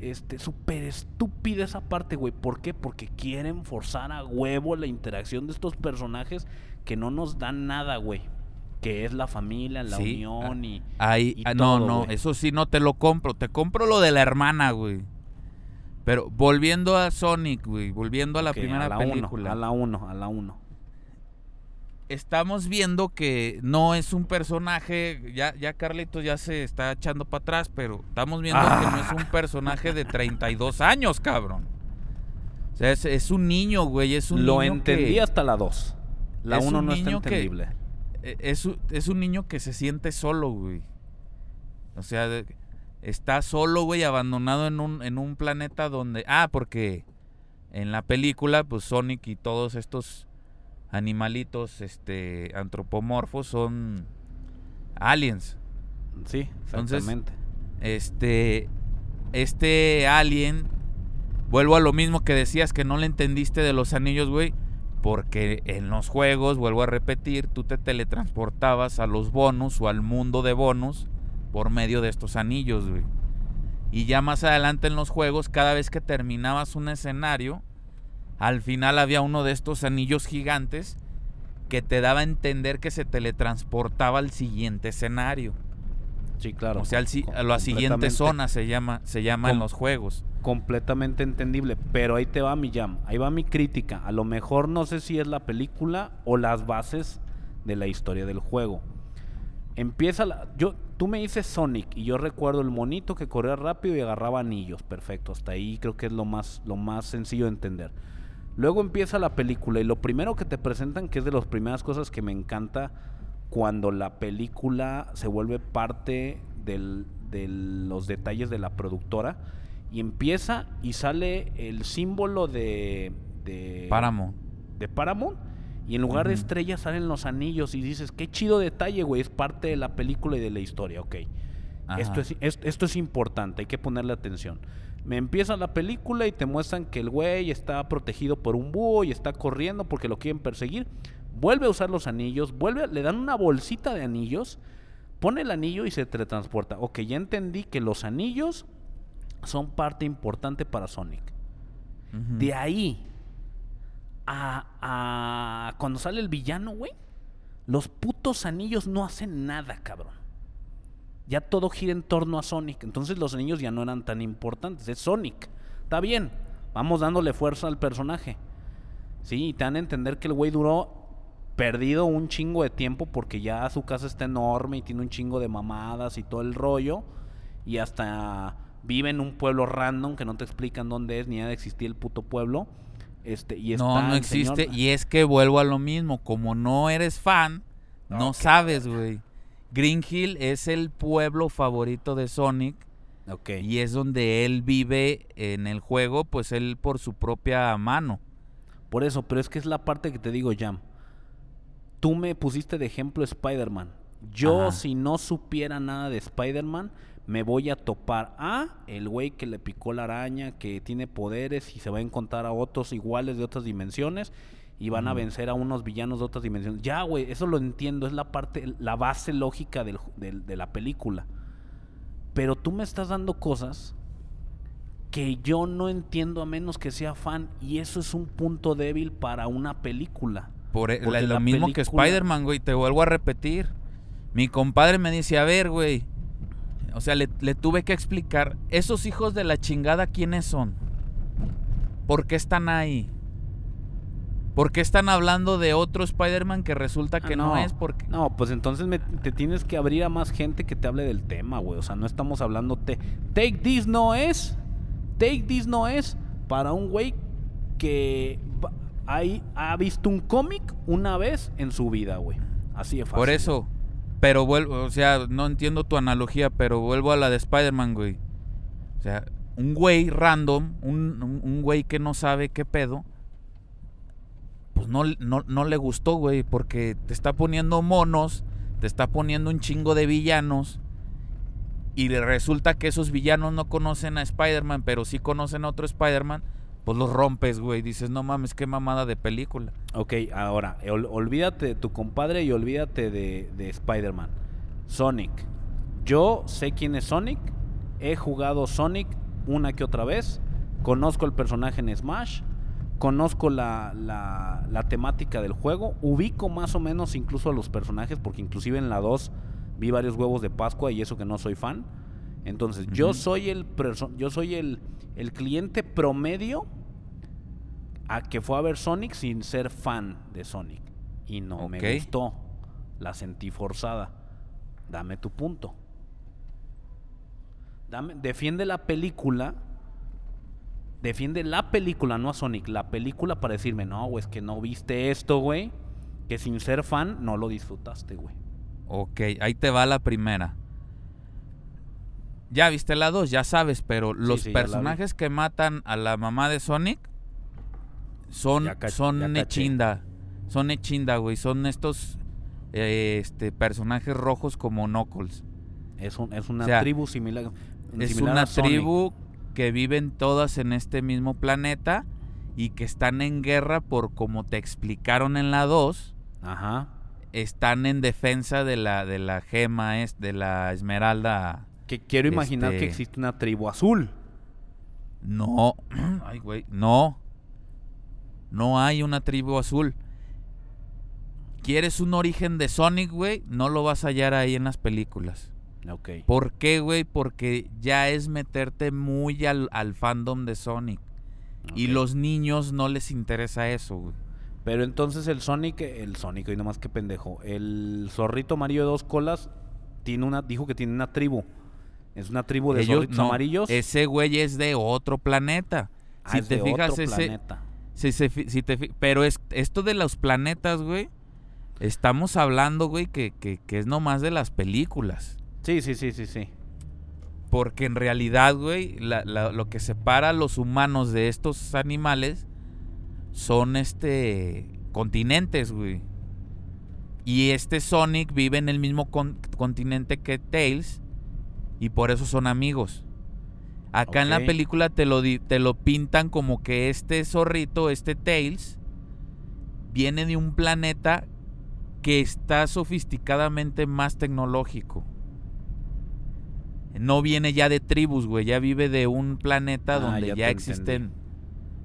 Este, súper estúpida esa parte, güey. ¿Por qué? Porque quieren forzar a huevo la interacción de estos personajes que no nos dan nada, güey. Que es la familia, la Sí, unión y... Ahí, y ah, no, todo, no, eso sí no te lo compro. Te compro lo de la hermana, güey. Pero volviendo a Sonic, güey, volviendo a la primera a la película. Uno, a la 1, a la 1. Estamos viendo que no es un personaje, ya, ya Carlitos ya se está echando para atrás, pero estamos viendo que no es un personaje de 32 años, cabrón. O sea, es, es un niño, güey, es un Lo niño entendí que- hasta la 2. La es 1 un no está niño que- entendible. Eh, es, es un niño que se siente solo, güey. O sea, está solo, güey, abandonado en un, en un planeta donde... Ah, porque en la película, pues Sonic y todos estos animalitos este, antropomorfos son aliens. Sí, Entonces, exactamente. Este, este alien, vuelvo a lo mismo que decías que no le entendiste de los anillos, güey. Porque en los juegos, vuelvo a repetir, tú te teletransportabas a los bonus o al mundo de bonus por medio de estos anillos, güey. Y ya más adelante en los juegos, cada vez que terminabas un escenario, al final había uno de estos anillos gigantes que te daba a entender que se teletransportaba al siguiente escenario. Sí, claro. O sea, al a la siguiente zona se llama, se llama en los juegos. Completamente entendible. Pero ahí te va mi jam. Ahí va mi crítica. A lo mejor no sé si es la película o las bases de la historia del juego. Empieza la. Yo, tú me dices Sonic y yo recuerdo el monito que corría rápido y agarraba anillos. Perfecto. Hasta ahí creo que es lo más, lo más sencillo de entender. Luego empieza la película y lo primero que te presentan, que es de las primeras cosas que me encanta, cuando la película se vuelve parte del- de los detalles de la productora y empieza y sale el símbolo de, de Páramo. de Paramount y en lugar de estrellas salen los anillos y dices, qué chido detalle, güey, es parte de la película y de la historia, ok. Esto es, es- esto es importante, hay que ponerle atención. Me empieza la película y te muestran que el güey está protegido por un búho y está corriendo porque lo quieren perseguir. Vuelve a usar los anillos, vuelve, a- le dan una bolsita de anillos, pone el anillo y se teletransporta. Ok, ya entendí que los anillos son parte importante para Sonic. De ahí a, a- cuando sale el villano, güey, los putos anillos no hacen nada, cabrón. Ya todo gira en torno a Sonic. Entonces los anillos ya no eran tan importantes. Es Sonic. Está bien. Vamos dándole fuerza al personaje. Sí, y te dan a entender que el güey duró perdido un chingo de tiempo porque ya su casa está enorme y tiene un chingo de mamadas y todo el rollo. Y hasta vive en un pueblo random que no te explican dónde es ni ha de existir el puto pueblo. Este, y No, está no existe. señor- Y es que vuelvo a lo mismo. Como no eres fan, no sabes, güey. Green Hill es el pueblo favorito de Sonic. Ok. Y es donde él vive en el juego, pues él por su propia mano. Por eso, pero es que es la parte que te digo, Jam. Tú me pusiste de ejemplo Spider-Man. Yo, Ajá. si no supiera nada de Spider-Man, me voy a topar a el güey que le picó la araña, que tiene poderes y se va a encontrar a otros iguales de otras dimensiones y van a vencer a unos villanos de otras dimensiones. Ya, güey, eso lo entiendo, es la parte, la base lógica del ju- del- de la película. Pero tú me estás dando cosas que yo no entiendo a menos que sea fan y eso es un punto débil para una película. Por e- la- lo la mismo que Spider-Man, güey. Te vuelvo a repetir. Mi compadre me dice, a ver, güey. O sea, le, le tuve que explicar. Esos hijos de la chingada, ¿quiénes son? ¿Por qué están ahí? ¿Por qué están hablando de otro Spider-Man que resulta que Ah, no, es? Porque... No, pues entonces me- te tienes que abrir a más gente que te hable del tema, güey. O sea, no estamos hablando... Te, Take This no es... Take This no es para un güey que hay- ha visto un cómic una vez en su vida, güey. Así de fácil. Por eso. Pero vuelvo, o sea, no entiendo tu analogía, pero vuelvo a la de Spider-Man, güey. O sea, un güey random, un, un- güey que no sabe qué pedo, pues no, no, no le gustó, güey, porque te está poniendo monos, te está poniendo un chingo de villanos, y resulta que esos villanos no conocen a Spider-Man, pero sí conocen a otro Spider-Man, pues los rompes, güey. Dices, no mames, qué mamada de película. Ok, ahora, ol- olvídate de tu compadre y olvídate de, de Spider-Man. Sonic. Yo sé quién es Sonic. He jugado Sonic una que otra vez. Conozco el personaje en Smash. Conozco la, la- la temática del juego. Ubico más o menos incluso a los personajes porque inclusive en la 2 vi varios huevos de Pascua y eso que no soy fan. Entonces, yo soy el yo soy el, el cliente promedio a que fue a ver Sonic sin ser fan de Sonic. Y no me gustó. La sentí forzada. Dame tu punto. Dame, defiende la película. Defiende la película, no a Sonic. La película para decirme, no, güey, es que no viste esto, güey. Que sin ser fan no lo disfrutaste, güey. Ok, ahí te va la primera. Ya viste la 2, ya sabes, pero los sí, personajes que matan a la mamá de Sonic son, son. Echinda. Son Echinda, güey. Son estos eh, este, personajes rojos como Knuckles. Es, un- es una O sea, tribu similar. Es una a tribu que viven todas en este mismo planeta y que están en guerra por como te explicaron en la 2 Ajá. están en defensa de la de la gema es de la esmeralda Que quiero imaginar que Este- existe una tribu azul. no ay güey no no hay una tribu azul quieres un origen de Sonic güey no lo vas a hallar ahí en las películas Ok. ¿por qué güey? porque ya es meterte muy al, al fandom de Sonic y los niños no les interesa eso güey Pero entonces el Sonic, el Sonic, y nomás que pendejo. El zorrito amarillo de dos colas tiene una, dijo que tiene una tribu. Es una tribu de Ellos no, amarillos. ese güey es de otro planeta Ah, si es te de fijas otro ese planeta. Si te pero es, esto de los planetas, güey, estamos hablando, güey, que, que, que es nomás de las películas. Sí, sí, sí, sí, sí. Porque en realidad, güey, la- la- lo que separa a los humanos de estos animales son este continentes, güey. Y este Sonic vive en el mismo con- continente que Tails y por eso son amigos. Acá en la película te lo, di- te lo pintan como que este zorrito, este Tails, viene de un planeta que está sofisticadamente más tecnológico. No viene ya de tribus, güey, ya vive de un planeta Ah, donde ya ya, te existen.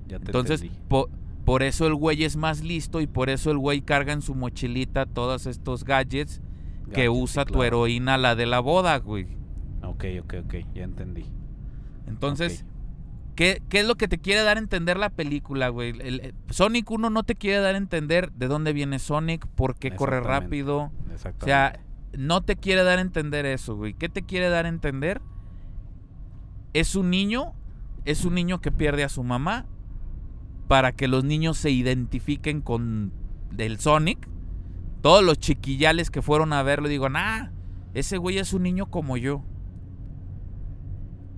Ya Entonces, po- por eso el güey es más listo y por eso el güey carga en su mochilita todos estos gadgets que sí, usa tu heroína, la de la boda, güey. Ok, ok, ok, ya entendí. Entonces. ¿qué, qué es lo que te quiere dar a entender la película, güey? El- el- Sonic 1 no te quiere dar a entender de dónde viene Sonic, por qué corre Exactamente. rápido. O sea, no te quiere dar a entender eso, güey. ¿Qué te quiere dar a entender? Es un niño, es un niño que pierde a su mamá para que los niños se identifiquen con el Sonic. Todos los chiquillales que fueron a verlo digo, nah, ese güey es un niño como yo.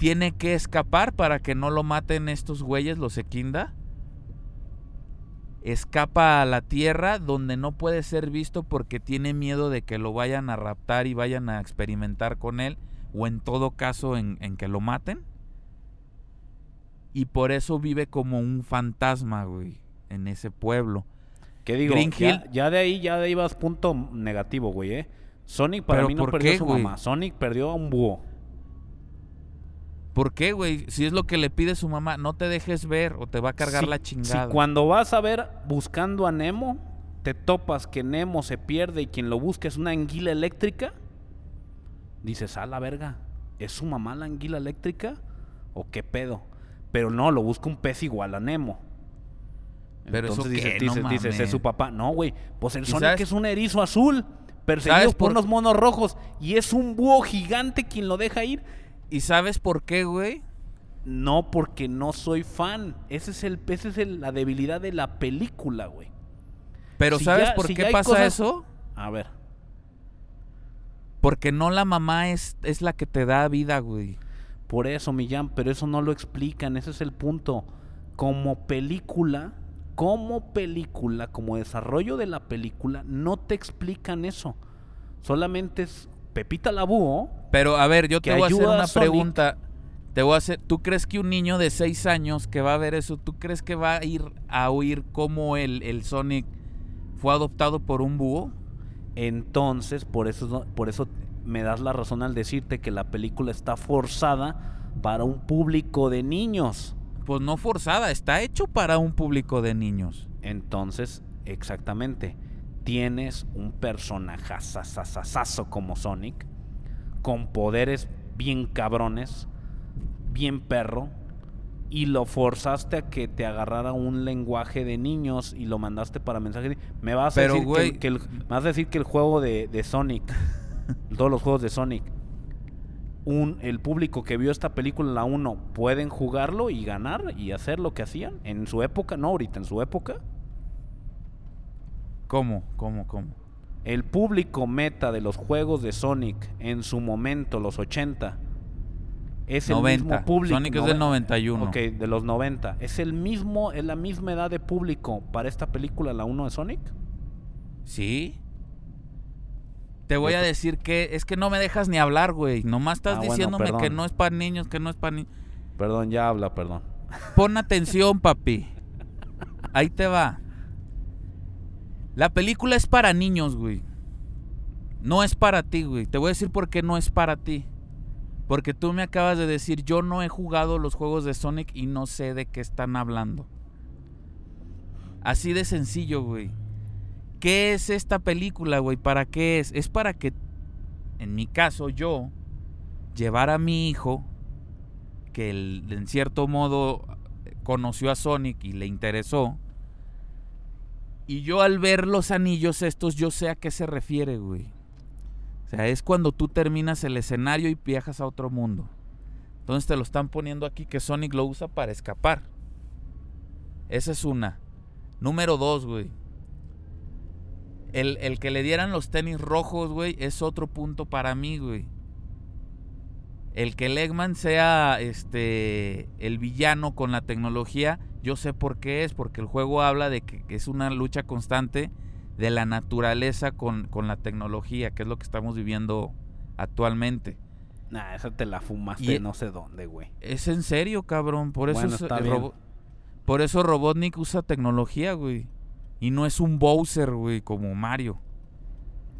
Tiene que escapar para que no lo maten estos güeyes, los Equinda. Escapa a la tierra donde no puede ser visto porque tiene miedo de que lo vayan a raptar y vayan a experimentar con él. O en todo caso en, en que lo maten. Y por eso vive como un fantasma, güey, en ese pueblo. ¿Qué digo? Green ya, Hill- ya de ahí, ya de ahí vas punto negativo, güey, ¿eh? Sonic para ¿Pero mí no perdió qué, su güey? mamá. Sonic perdió a un búho. ¿Por qué, güey? Si es lo que le pide su mamá, no te dejes ver o te va a cargar Si- la chingada. Si cuando vas a ver buscando a Nemo, te topas que Nemo se pierde y quien lo busca es una anguila eléctrica, dices, a la verga, ¿es su mamá la anguila eléctrica? ¿O qué pedo? Pero no, lo busca un pez igual a Nemo. Pero eso Entonces dices, qué, no dices, dices, mames. es su papá. No, güey, pues el ¿Y Sonic sabes- es un erizo azul, perseguido ¿Sabes por por- unos monos rojos, y es un búho gigante quien lo deja ir. ¿Y sabes por qué, güey? No, porque no soy fan. Ese es el, esa es el- la debilidad de la película, güey. Pero Si ¿sabes ya- por si qué pasa cosas- eso? A ver. Porque no la mamá es, es la que te da vida, güey. Por eso, Millán, pero eso no lo explican, ese es el punto. Como película, como película, como desarrollo de la película, no te explican eso. Solamente es Pepita la búho. Pero a ver, yo te voy a hacer a una pregunta. Te voy a hacer, ¿tú crees que un niño de 6 años que va a ver eso, tú crees que va a ir a oír cómo el, el Sonic fue adoptado por un búho? Entonces, por eso, por eso me das la razón al decirte que la película está forzada para un público de niños. Pues no forzada, está hecho para un público de niños. Entonces, exactamente, tienes un personajazazazazo como Sonic, con poderes bien cabrones, bien perro, y lo forzaste a que te agarrara un lenguaje de niños y lo mandaste para mensajes. Me vas a Pero, decir que el- güey- que, el, me vas a decir que el juego de, de Sonic, todos los juegos de Sonic, un, el público que vio esta película, la 1, pueden jugarlo y ganar y hacer lo que hacían en su época, no ahorita, en su época. ¿Cómo? ¿Cómo? ¿Cómo? El público meta de los juegos de Sonic en su momento, los 80, es el 90. mismo público. Sonic es del noven- 91. Ok, de los 90. ¿Es el mismo, es la misma edad de público para esta película, la 1 de Sonic? ¿Sí? Te voy a decir que es que no me dejas ni hablar, güey. Nomás estás Ah, bueno, diciéndome que no es para niños, que no es para niños. Perdón, ya habla, perdón. Pon atención, papi. Ahí te va. La película es para niños, güey. No es para ti, güey. Te voy a decir por qué no es para ti. Porque tú me acabas de decir, yo no he jugado los juegos de Sonic y no sé de qué están hablando. Así de sencillo, güey. ¿Qué es esta película, güey? ¿Para qué es? Es para que, en mi caso, yo, llevar a mi hijo, que en cierto modo conoció a Sonic y le interesó, y yo al ver los anillos estos, yo sé a qué se refiere, güey. O sea, es cuando tú terminas el escenario y viajas a otro mundo. Entonces te lo están poniendo aquí que Sonic lo usa para escapar. Esa es una. Número dos, güey. El, el que le dieran los tenis rojos, güey, es otro punto para mí, güey. El que el Eggman sea este el villano con la tecnología, yo sé por qué es, porque el juego habla de que, es una lucha constante de la naturaleza con, con la tecnología, que es lo que estamos viviendo actualmente. Nah, esa te la fumaste Y- no sé dónde, güey. Es en serio, cabrón. Por eso, Bueno, es- el robo- por eso Robotnik usa tecnología, güey. Y no es un Bowser, güey, como Mario.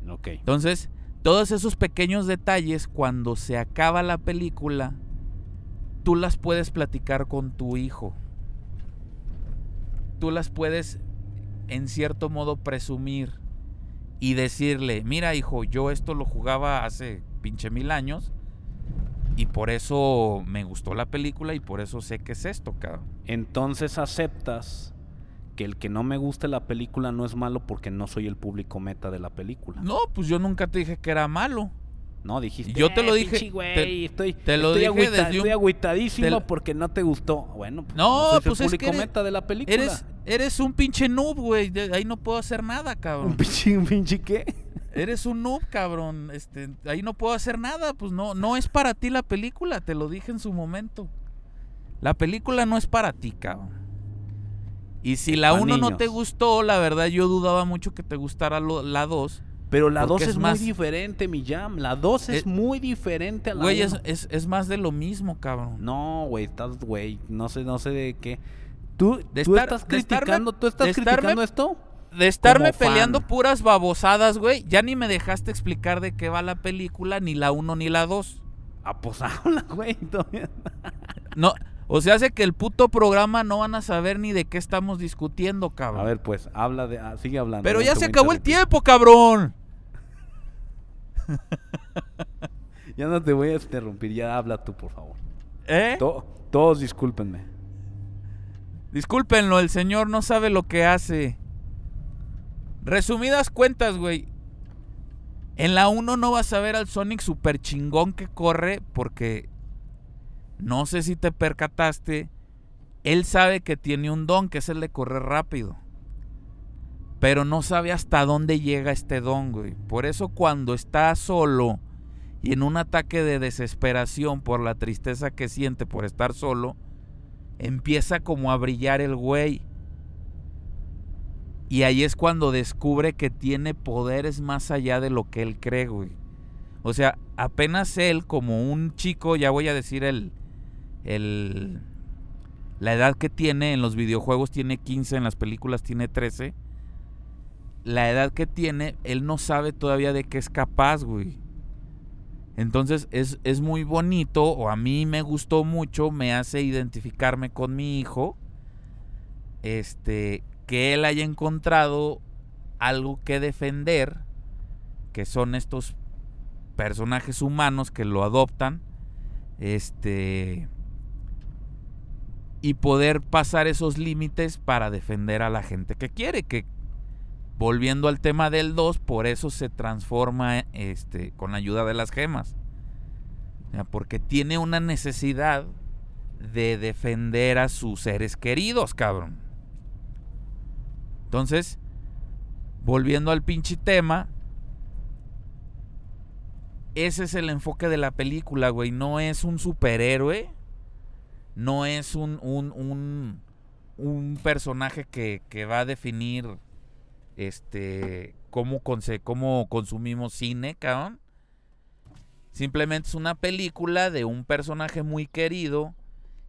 Ok. Entonces, todos esos pequeños detalles, cuando se acaba la película, tú las puedes platicar con tu hijo. Tú las puedes en cierto modo presumir y decirle, mira hijo, yo esto lo jugaba hace pinche mil años y por eso me gustó la película y por eso sé que es esto, cabrón. Entonces aceptas que el que no me guste la película no es malo porque no soy el público meta de la película. No, pues yo nunca te dije que era malo. No, dijiste. Yo te lo "Eh, dije, pinche güey, te- estoy, te lo estoy, dije agüita- desde un- estoy agüitadísimo te- porque no te gustó. Bueno, pues, No, pues el es que eres- meta de la película. Eres, eres un pinche noob, güey. Ahí no puedo hacer nada, un cabrón. pinche, un pinche qué? Eres un noob, cabrón. Este, ahí no puedo hacer nada. Pues no, no es para ti la película. Te lo dije en su momento. La película no es para ti, cabrón. Y si la Pa' 1 no te gustó, la verdad yo dudaba mucho que te gustara lo- la 2. Pero la 2 Porque es, es muy más- diferente, mi jam. La 2 es Eh, muy diferente a la Güey, es, es, es más de lo mismo, cabrón. No, güey, estás, güey, no sé, no sé de qué. Tú, De tú estar- estás estarme- criticando, tú estás estarme- criticando esto. De estarme peleando puras babosadas, güey. Ya ni me dejaste explicar de qué va la película, ni la 1 ni la 2. Ah, pues habla, güey. No, o sea, hace que el puto programa no van a saber ni de qué estamos discutiendo, cabrón. A ver, pues, habla de, ah, sigue hablando. Pero ya se acabó el tiempo, cabrón. Ya no te voy a interrumpir, ya habla tú, por favor. ¿Eh? To- todos discúlpenme. Discúlpenlo, el señor no sabe lo que hace. Resumidas cuentas, güey. En la 1 no vas a ver al Sonic super chingón que corre porque no sé si te percataste. Él sabe que tiene un don que es el de correr rápido. Pero no sabe hasta dónde llega este don, güey. Por eso cuando está solo y en un ataque de desesperación por la tristeza que siente por estar solo, empieza como a brillar el güey. Y ahí es cuando descubre que tiene poderes más allá de lo que él cree, güey. O sea, apenas él, como un chico, ya voy a decir el. el la edad que tiene en los videojuegos tiene 15, en las películas tiene 13. La edad que tiene, él no sabe todavía de qué es capaz, güey. Entonces es, es muy bonito, o a mí me gustó mucho, me hace identificarme con mi hijo. Este, que él haya encontrado algo que defender, que son estos personajes humanos que lo adoptan. Este. Y poder pasar esos límites para defender a la gente que quiere. Que volviendo al tema del 2, por eso se transforma este, con la ayuda de las gemas. Porque tiene una necesidad de defender a sus seres queridos, cabrón. Entonces, volviendo al pinche tema, ese es el enfoque de la película, güey. No es un superhéroe. No es un, un, un, un personaje que, que va a definir este cómo, cómo consumimos cine, cabrón. Simplemente es una película de un personaje muy querido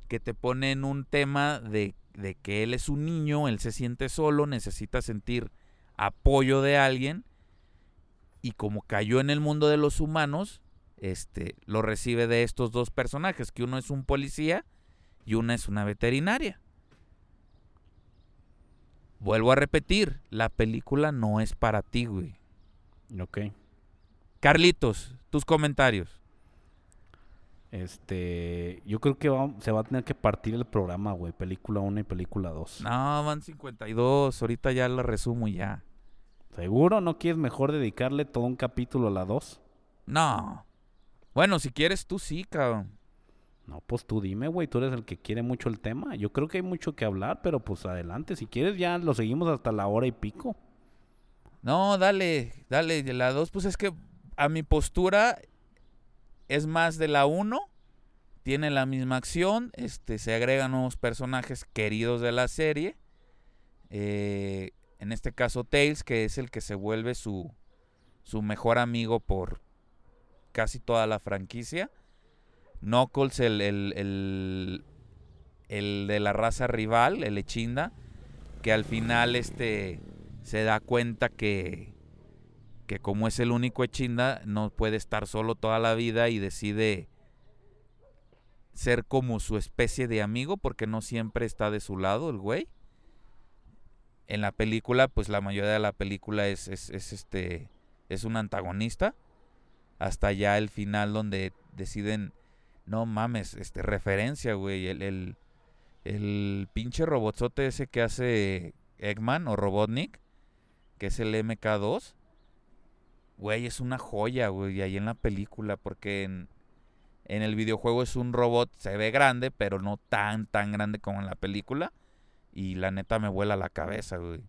que te pone en un tema de, de que él es un niño, él se siente solo, necesita sentir apoyo de alguien y como cayó en el mundo de los humanos, este lo recibe de estos dos personajes, que uno es un policía y una es una veterinaria. Vuelvo a repetir, la película no es para ti, güey. Ok. Carlitos, tus comentarios. Este, yo creo que va- se va a tener que partir el programa, güey. Película 1 y película 2. No, van 52, ahorita ya lo resumo y ya. ¿Seguro no quieres mejor dedicarle todo un capítulo a la 2? No. Bueno, si quieres tú sí, cabrón. No, pues tú dime, güey, tú eres el que quiere mucho el tema. Yo creo que hay mucho que hablar, pero pues adelante, si quieres ya lo seguimos hasta la hora y pico. No, dale, dale, de la 2, pues es que a mi postura es más de la 1, tiene la misma acción, este, se agregan nuevos personajes queridos de la serie, eh, en este caso Tails, que es el que se vuelve su, su mejor amigo por casi toda la franquicia, Knuckles, el, el, el, el de la raza rival, el Echinda, que al final este se da cuenta que, que como es el único Echinda, no puede estar solo toda la vida y decide ser como su especie de amigo porque no siempre está de su lado el güey. En la película, pues la mayoría de la película es, es, es este es un antagonista. Hasta ya el final donde deciden, no mames, este referencia, güey, el, el, pinche robotzote ese que hace Eggman o Robotnik, que es el MK2. Güey, es una joya, güey, ahí en la película, porque en, en el videojuego es un robot, se ve grande, pero no tan, tan grande como en la película. Y la neta me vuela la cabeza, güey.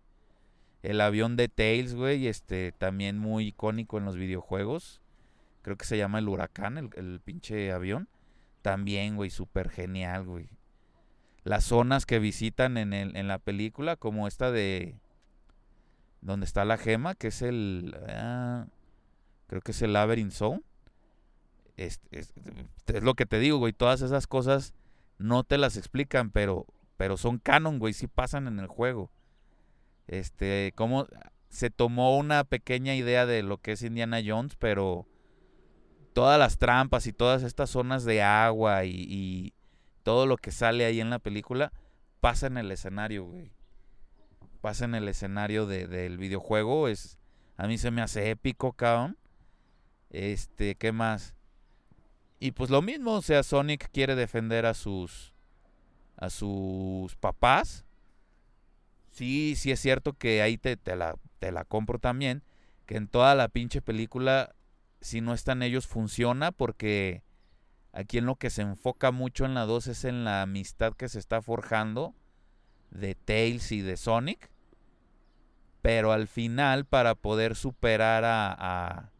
El avión de Tails, güey, este, también muy icónico en los videojuegos. Creo que se llama el huracán, el, el pinche avión. También, güey, súper genial, güey. Las zonas que visitan en, el, en la película, como esta de... Donde está la gema, que es el... ah, creo que es el Labyrinth Zone. Es, es- lo que te digo, güey. Todas esas cosas no te las explican, pero, pero son canon, güey. Sí pasan en el juego. Este, cómo se tomó una pequeña idea de lo que es Indiana Jones, pero todas las trampas y todas estas zonas de agua y, todo lo que sale ahí en la película pasa en el escenario, güey. Pasa en el escenario de- del videojuego. Es, a mí se me hace épico, cabrón. Este, ¿qué más? Y pues lo mismo, o sea, Sonic quiere defender a sus a sus papás. Sí, sí es cierto que ahí te, te la, te la compro también. Que en toda la pinche película, si no están ellos, funciona. Porque aquí en lo que se enfoca mucho en la 2 es en la amistad que se está forjando de Tails y de Sonic. Pero al final, para poder superar a, a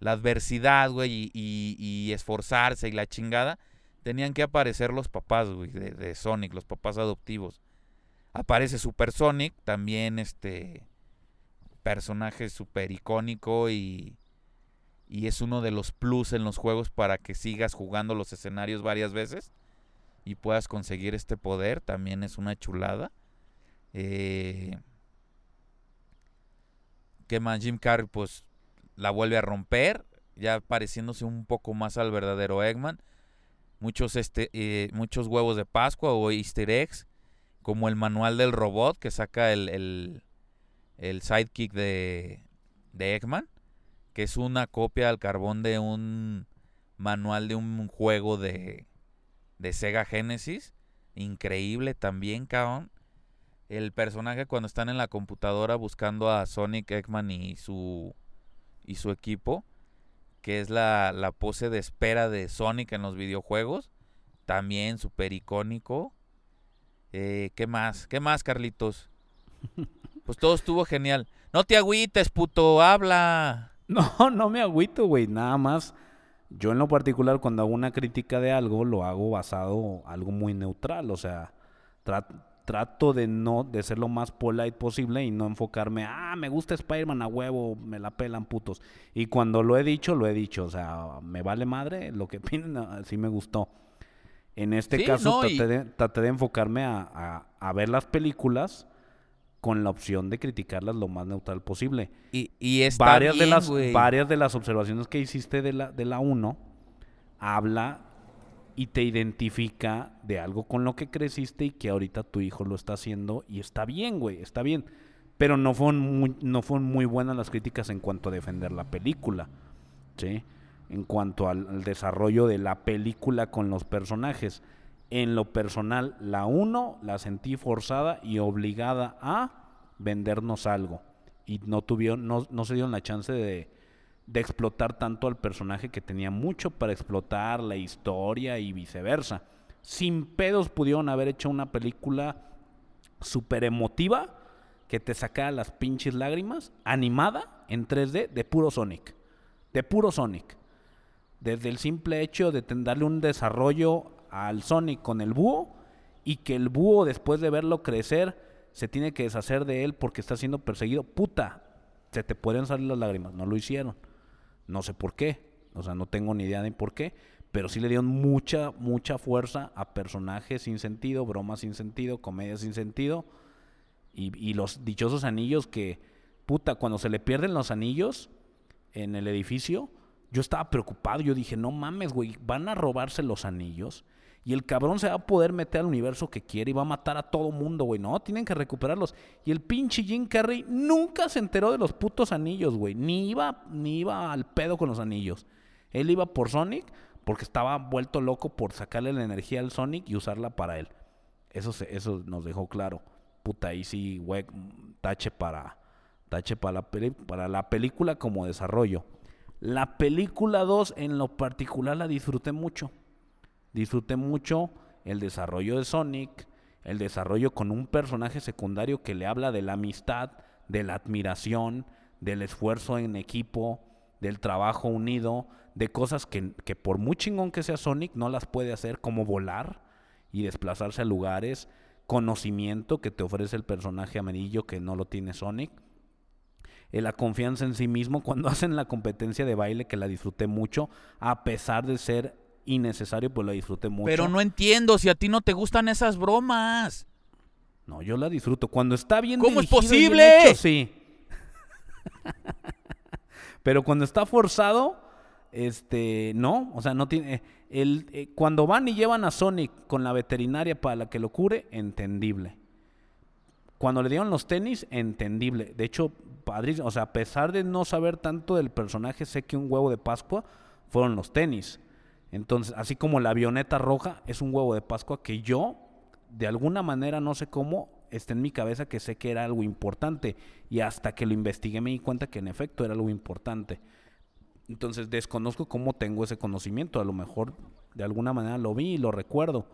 la adversidad, güey, y, y- esforzarse y la chingada, tenían que aparecer los papás, güey, de, de Sonic, los papás adoptivos. Aparece Super Sonic, también este personaje súper icónico y, y es uno de los plus en los juegos para que sigas jugando los escenarios varias veces y puedas conseguir este poder, también es una chulada. Eh, ¿Qué más? Jim Carrey pues la vuelve a romper, ya pareciéndose un poco más al verdadero Eggman. Muchos, este, eh, muchos huevos de Pascua o easter eggs, como el manual del robot que saca el, el, el sidekick de, de Eggman, que es una copia al carbón de un manual de un juego de, de Sega Genesis. Increíble también, cabrón. El personaje cuando están en la computadora buscando a Sonic, Eggman y su, y su equipo, que es la, la pose de espera de Sonic en los videojuegos. También súper icónico. Eh, ¿Qué más? ¿Qué más, Carlitos? Pues todo estuvo genial. No te agüites, puto, habla. No, no me agüito, güey. Nada más, yo en lo particular, cuando hago una crítica de algo, lo hago basado algo muy neutral. O sea, tra- trato de no, de ser lo más polite posible y no enfocarme, ah, me gusta Spider-Man a huevo, me la pelan putos. Y cuando lo he dicho, lo he dicho. O sea, me vale madre lo que opinen, ah, sí me gustó. En este Sí, caso, no, y- traté, de, traté de enfocarme a, a- a ver las películas con la opción de criticarlas lo más neutral posible Y, y está varias de las varias de las observaciones que hiciste de la de la 1 habla y te identifica de algo con lo que creciste y que ahorita tu hijo lo está haciendo y está bien, güey, está bien. Pero no fueron muy, no fueron muy buenas las críticas en cuanto a defender la película, ¿sí? En cuanto al, al desarrollo de la película con los personajes. En lo personal, la 1 la sentí forzada y obligada a vendernos algo. Y no tuvieron, no, no se dieron la chance de, de explotar tanto al personaje que tenía mucho para explotar la historia y viceversa. Sin pedos pudieron haber hecho una película súper emotiva que te sacara las pinches lágrimas, animada en 3D de puro Sonic. De puro Sonic. Desde el simple hecho de darle un desarrollo al Sonic con el búho y que el búho después de verlo crecer se tiene que deshacer de él porque está siendo perseguido. Puta, se te pueden salir las lágrimas. No lo hicieron. No sé por qué. O sea, no tengo ni idea de por qué. Pero sí le dieron mucha, mucha fuerza a personajes sin sentido, bromas sin sentido, comedias sin sentido. Y, y los dichosos anillos que, puta, cuando se le pierden los anillos en el edificio, yo estaba preocupado. Yo dije, no mames, güey, van a robarse los anillos. Y el cabrón se va a poder meter al universo que quiere y va a matar a todo mundo, güey. No, tienen que recuperarlos. Y el pinche Jim Carrey nunca se enteró de los putos anillos, güey. Ni iba, ni iba al pedo con los anillos. Él iba por Sonic porque estaba vuelto loco por sacarle la energía al Sonic y usarla para él. Eso, se- eso nos dejó claro. Puta, ahí sí, güey, tache para, tache para la, peli- para la película como desarrollo. La película 2 en lo particular la disfruté mucho. Disfruté mucho el desarrollo de Sonic, el desarrollo con un personaje secundario que le habla de la amistad, de la admiración, del esfuerzo en equipo, del trabajo unido, de cosas que, que por muy chingón que sea Sonic no las puede hacer, como volar y desplazarse a lugares, conocimiento que te ofrece el personaje amarillo que no lo tiene Sonic eh, la confianza en sí mismo cuando hacen la competencia de baile que la disfruté mucho a pesar de ser innecesario pues la disfruté mucho Pero no entiendo si a ti no te gustan esas bromas. No, yo la disfruto cuando está bien ¿Cómo es posible? hecho, sí pero cuando está forzado este no o sea no tiene eh, el eh, cuando van y llevan a Sonic con la veterinaria para la que lo cure entendible cuando le dieron los tenis, entendible. De hecho, padrísimo. O sea, a pesar de no saber tanto del personaje, sé que un huevo de Pascua fueron los tenis. Entonces, así como la avioneta roja es un huevo de Pascua que yo, de alguna manera, no sé cómo, está en mi cabeza que sé que era algo importante. Y hasta que lo investigué me di cuenta que en efecto era algo importante. Entonces, desconozco cómo tengo ese conocimiento. A lo mejor de alguna manera lo vi y lo recuerdo.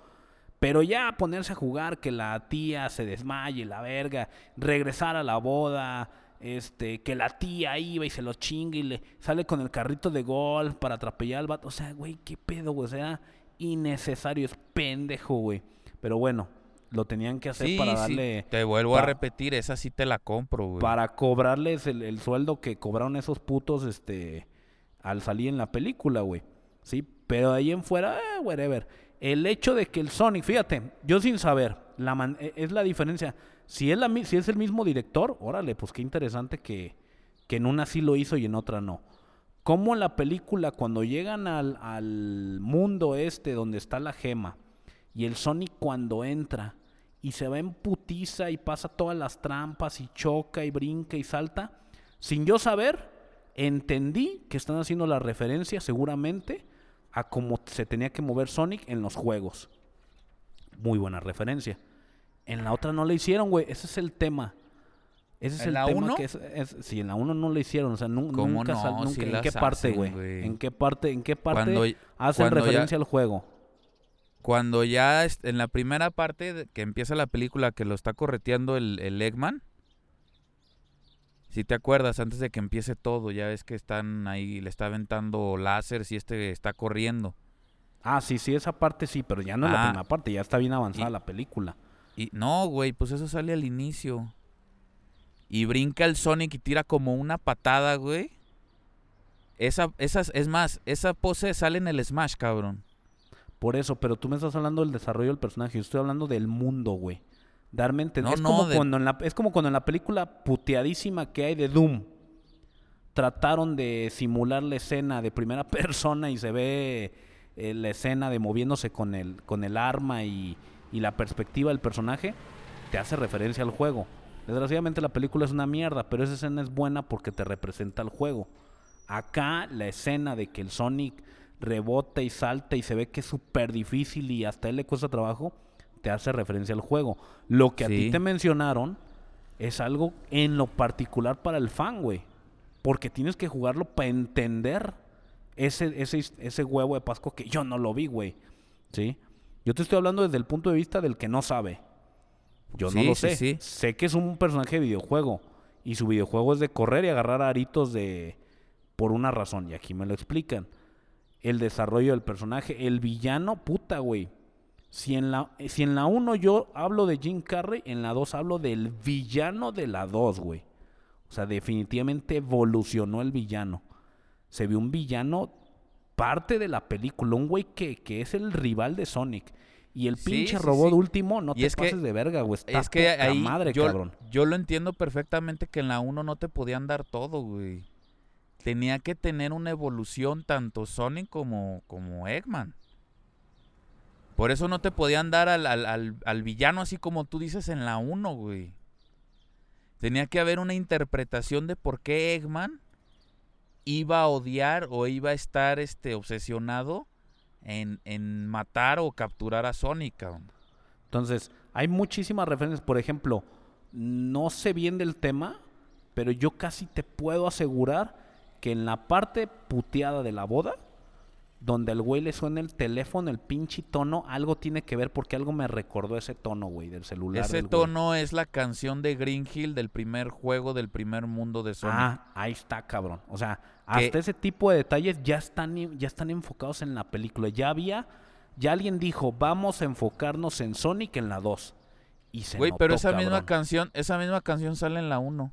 Pero ya ponerse a jugar, que la tía se desmaye, la verga, regresar a la boda, este, que la tía iba y se lo chingue y le sale con el carrito de golf para atropellar al vato. O sea, güey, qué pedo, güey. O sea, innecesario, es pendejo, güey. Pero bueno, lo tenían que hacer Sí, para sí, darle. Te vuelvo a repetir, esa sí te la compro, güey. Para cobrarles el, el sueldo que cobraron esos putos, este, al salir en la película, güey. Sí, pero de ahí en fuera, eh, whatever. El hecho de que el Sonic, fíjate, yo sin saber, la man- e- es la diferencia. Si es, el mismo director, órale, pues qué interesante que, en una sí lo hizo y en otra no. Como la película, cuando llegan al, al mundo este donde está la gema, y el Sonic cuando entra y se va en putiza y pasa todas las trampas y choca y brinca y salta, sin yo saber, entendí que están haciendo la referencia seguramente a cómo se tenía que mover Sonic en los juegos. Muy buena referencia. En la otra no le hicieron, güey. Ese es el tema. Ese es ¿En el la tema uno? que es, es- sí, en la 1 no le hicieron, o sea, nu- ¿Cómo nunca, no? sal- nunca- ¿en qué parte, hacen, güey? ¿En qué parte, en qué parte Cuando- hacen cuando ya- referencia al juego? Cuando ya en la primera parte de- que empieza la película que lo está correteando el, el Eggman. Si te acuerdas, antes de que empiece todo, ya ves que están ahí, le está aventando láseres y este está corriendo. Ah, sí, sí, esa parte sí, pero ya no es la Ah. primera parte, ya está bien avanzada Y- la película. Y no, güey, pues eso sale al inicio. Y brinca el Sonic y tira como una patada, güey. Esa, esas, es más, esa pose sale en el Smash, cabrón. Por eso, pero tú me estás hablando del desarrollo del personaje, yo estoy hablando del mundo, güey. Darme. No, es, no, como de- cuando en la, es como cuando en la película puteadísima que hay de Doom trataron de simular la escena de primera persona y se ve eh, la escena de moviéndose con el, con el arma y, y la perspectiva del personaje, te hace referencia al juego. Desgraciadamente la película es una mierda, pero esa escena es buena porque te representa el juego. Acá la escena de que el Sonic rebota y salta y se ve que es súper difícil y hasta él le cuesta trabajo, te hace referencia al juego. Lo que a ti te mencionaron es algo en lo particular para el fan, güey. Porque tienes que jugarlo para entender ese, ese, ese huevo de Pascua que yo no lo vi, güey. ¿Sí? Yo te estoy hablando desde el punto de vista del que no sabe. Yo no lo sí, sé. sí. Sé que es un personaje de videojuego. Y su videojuego es de correr y agarrar aritos de. por una razón. Y aquí me lo explican. El desarrollo del personaje. El villano, puta, güey. Si en la, si en la 1 yo hablo de Jim Carrey, en la 2 hablo del villano de la 2, güey. O sea, definitivamente evolucionó el villano. Se vio un villano parte de la película, un güey que, que es el rival de Sonic. Y el Sí, pinche sí, robot sí. último, no Y te es que- pases de verga, güey. Está es que ahí madre, yo, cabrón. yo lo entiendo perfectamente que en la 1 no te podían dar todo, güey. Tenía que tener una evolución tanto Sonic como, como Eggman. Por eso no te podían dar al, al- al- al villano así como tú dices en la 1, güey. Tenía que haber una interpretación de por qué Eggman iba a odiar o iba a estar este, obsesionado en, en matar o capturar a Sonic, cabrón. Entonces, hay muchísimas referencias. Por ejemplo, no sé bien del tema, pero yo casi te puedo asegurar que en la parte puteada de la boda, donde al güey le suena el teléfono, el pinche tono, algo tiene que ver porque algo me recordó ese tono, güey, del celular. Ese del güey. tono es la canción de Green Hill del primer juego del primer mundo de Sonic. Ah, ahí está, cabrón. O sea, hasta ese tipo de detalles ya están, ya están enfocados en la película. Ya había, ya alguien dijo, vamos a enfocarnos en Sonic en la 2. Y se Güey, notó, pero esa misma canción, esa misma canción sale en la 1.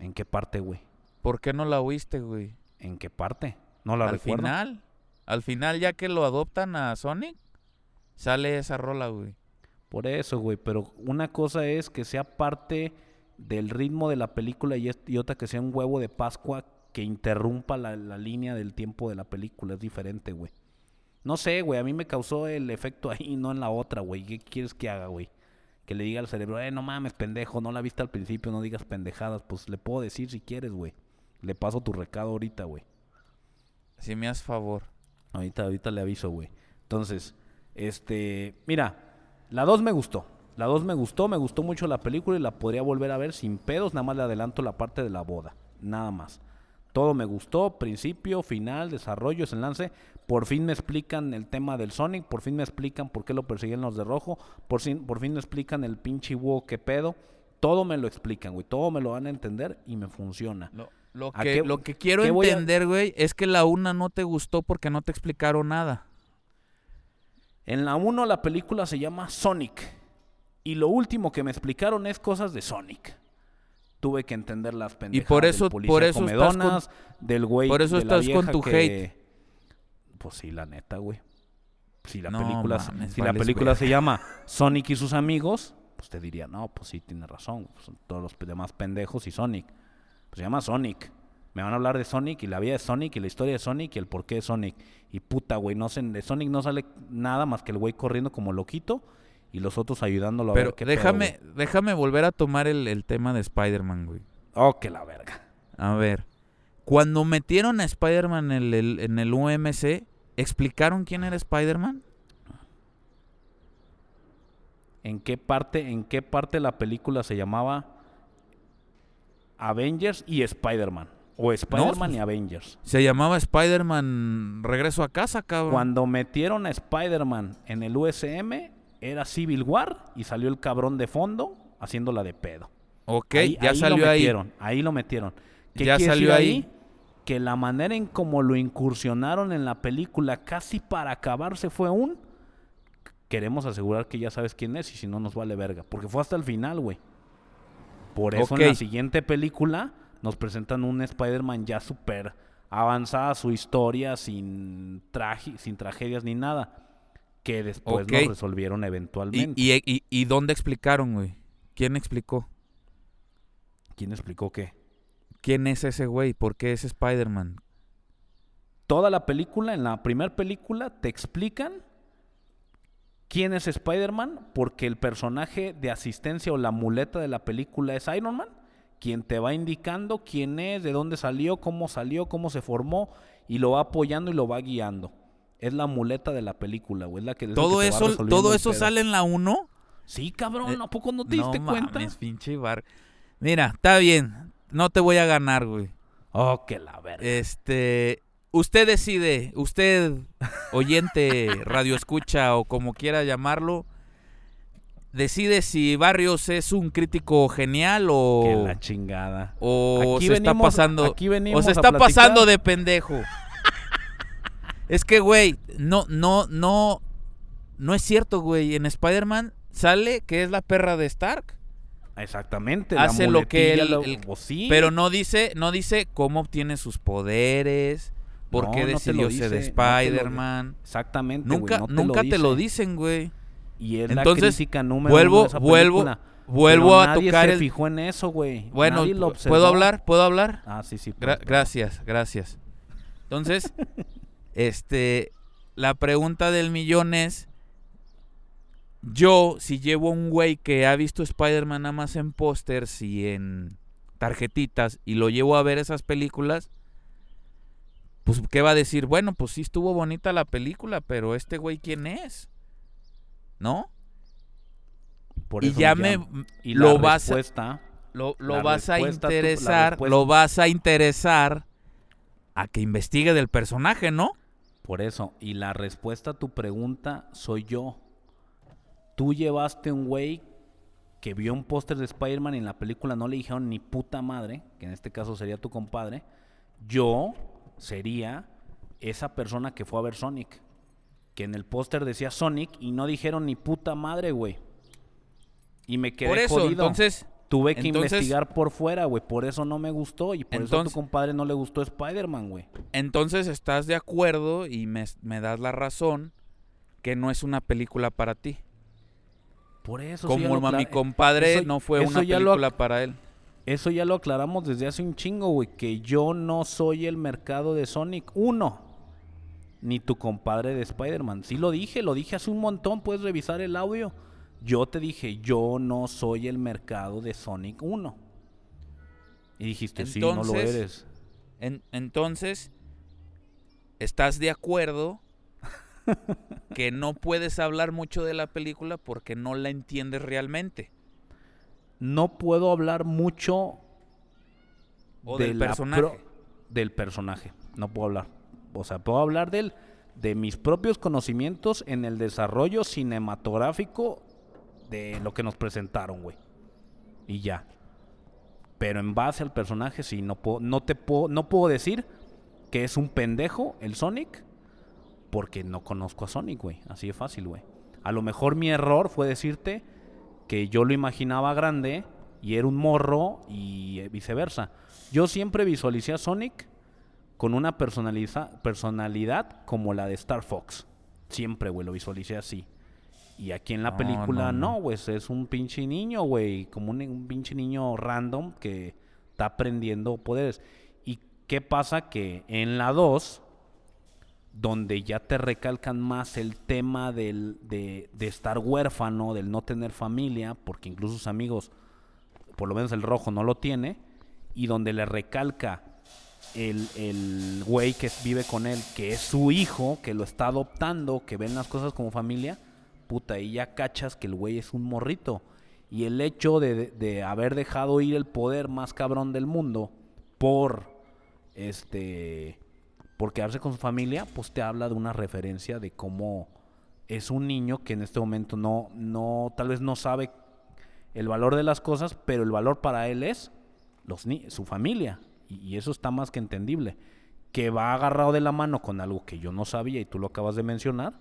¿En qué parte, güey? ¿Por qué no la oíste, güey? ¿En qué parte? No la al recuerdo. final, al final ya que lo adoptan a Sonic, sale esa rola, güey. Por eso, güey. Pero una cosa es que sea parte del ritmo de la película y otra que sea un huevo de Pascua que interrumpa la, la línea del tiempo de la película. Es diferente, güey. No sé, güey. A mí me causó el efecto ahí, no en la otra, güey. ¿Qué quieres que haga, güey? Que le diga al cerebro, eh, no mames, pendejo, no la viste al principio, no digas pendejadas. Pues le puedo decir si quieres, güey. Le paso tu recado ahorita, güey. Si me haces favor. Ahorita, ahorita le aviso, güey. Entonces, este, mira, la 2 me gustó. La 2 me gustó, me gustó mucho la película y la podría volver a ver sin pedos, nada más le adelanto la parte de la boda, nada más. Todo me gustó, principio, final, desarrollo, desenlace. Por fin me explican el tema del Sonic, por fin me explican por qué lo persiguen los de rojo, por fin, por fin me explican el pinche búho qué pedo. Todo me lo explican, güey, todo me lo van a entender y me funciona. Lo, lo ¿A que, qué- lo que quiero a- entender, güey, es que la una no te gustó porque no te explicaron nada. En la 1 la película se llama Sonic. Y lo último que me explicaron es cosas de Sonic. Tuve que entender las pendejadas por del eso- policía por eso estás con- comedonas, del güey por eso de la estás con tu que- Pues sí, la neta, güey. Si la No película, se- mames, si la película se llama Sonic y sus amigos, pues te diría, no, pues sí, tiene razón. Son todos los demás pendejos y Sonic. Pues se llama Sonic. Me van a hablar de Sonic y la vida de Sonic y la historia de Sonic y el porqué de Sonic. Y puta, güey, no sé, de Sonic no sale nada más que el güey corriendo como loquito y los otros ayudándolo a Pero ver qué déjame, déjame volver a tomar el, el tema de Spider-Man, güey. Oh, que la verga. A ver. Cuando metieron a Spider-Man en el, en el UMC, ¿explicaron quién era Spider-Man? ¿En qué parte, en qué parte la película se llamaba Avengers y Spider-Man? O Spider-Man pues- y Avengers. Se llamaba Spider-Man Regreso a casa, cabrón. Cuando metieron a Spider-Man en el USM, era Civil War y salió el cabrón de fondo haciéndola de pedo. Ok, Ahí- ya ahí salió lo ahí. metieron, ahí lo metieron. ¿Qué Ya salió ahí. Que la manera en como lo incursionaron en la película casi para acabarse fue un... Queremos asegurar que ya sabes quién es y si no nos vale verga. Porque fue hasta el final, güey. Por eso en la siguiente película nos presentan un Spider-Man ya súper avanzada su historia, sin, traje, sin tragedias ni nada. Que después Ok. nos resolvieron ¿Y, eventualmente. y, y, y dónde explicaron, güey? ¿Quién explicó? ¿Quién explicó qué? ¿Quién es ese güey? ¿Por qué es Spider-Man? toda la película, en la primera película, te explican quién es Spider-Man, porque el personaje de asistencia o la muleta de la película es Iron Man, quien te va indicando quién es, de dónde salió, cómo salió, cómo se formó, y lo va apoyando y lo va guiando. Es la muleta de la película, güey. Es la que, es la ¿Todo que eso, todo eso pedo. sale en la 1? Sí, cabrón, Eh, ¿a poco no te diste cuenta? mames, pinche bar. Mira, está bien. No te voy a ganar, güey. Oh, que la verga. Este, usted decide, usted oyente, radio escucha o como quiera llamarlo, decide si Barrios es un crítico genial que o la chingada. o Aquí se está pasando aquí o se está pasando de pendejo. Es que güey, no no no no es cierto, güey, en Spider-Man sale que es la perra de Stark. Exactamente. hace lo que él- él- pues sí. Pero no dice, no dice cómo obtiene sus poderes, por No, qué decidió ser no lo- Lo Exactamente. nunca te nunca lo te lo dice. dicen, güey. Y es Entonces, la crítica número vuelvo- uno de esa vuelvo- película. vuelvo Pero a nadie tocar se el- fijó en eso, güey. Bueno. ¿puedo hablar? ¿Puedo hablar? Ah, sí, sí. Gra- gracias, gracias. Entonces, este, la pregunta del millón es, Yo, si llevo un güey que ha visto Spider-Man nada más en pósters y en tarjetitas y lo llevo a ver esas películas, pues ¿qué va a decir? Bueno, pues sí estuvo bonita la película, pero este güey ¿quién es? ¿No? Por y ya me. Y lo vas a- respuesta, lo, lo vas a tú- interesar, lo vas a interesar a que investigue del personaje, ¿no? Por eso. Y la respuesta a tu pregunta soy yo. Tú llevaste un güey que vio un póster de Spider-Man y en la película no le dijeron ni puta madre, que en este caso sería tu compadre. Yo sería esa persona que fue a ver Sonic. Que en el póster decía Sonic y no dijeron ni puta madre, güey. Y me quedé Por eso, jodido. entonces, Tuve que entonces- investigar por fuera, güey. Por eso no me gustó. Y por eso a tu compadre no le gustó Spider-Man, güey. entonces estás de acuerdo y me, me das la razón que no es una película para ti. Por eso. Como mi compadre eso- no fue una película para él. Eso ya lo aclaramos desde hace un chingo, güey. Que yo no soy el mercado de Sonic 1. Ni tu compadre de Spider-Man. Sí lo dije, lo dije hace un montón. Puedes revisar el audio. Yo te dije, yo no soy el mercado de Sonic 1. Y dijiste, sí, no lo eres. En- entonces, ¿estás de acuerdo que no puedes hablar mucho de la película porque no la entiendes realmente? No puedo hablar mucho O de del personaje. pro- del personaje. No puedo hablar. O sea, puedo hablar del, de mis propios conocimientos en el desarrollo cinematográfico de lo que nos presentaron, güey. Y ya. Pero en base al personaje, sí, no puedo, no te puedo, no puedo decir que es un pendejo el Sonic, porque no conozco a Sonic, güey. Así de fácil, güey. A lo mejor mi error fue decirte que yo lo imaginaba grande y era un morro y viceversa. Yo siempre visualicé a Sonic con una personalidad como la de Star Fox. Siempre, güey, lo visualicé así. Y aquí en la No, película no, güey, es un pinche niño, güey, como un, un pinche niño random que está aprendiendo poderes. ¿Y qué pasa? Que en la 2, donde ya te recalcan más el tema del, de, de estar huérfano, del no tener familia, porque incluso sus amigos, por lo menos el rojo, no lo tiene, y donde le recalca el, el güey que vive con él, que es su hijo, que lo está adoptando, que ven las cosas como familia, puta, y ya cachas que el güey es un morrito. Y el hecho de, de haber dejado ir el poder más cabrón del mundo por este por quedarse con su familia, pues te habla de una referencia de cómo es un niño que en este momento no, no, tal vez no sabe el valor de las cosas, pero el valor para él es los ni su familia. Y, y eso está más que entendible. Que va agarrado de la mano con algo que yo no sabía y tú lo acabas de mencionar,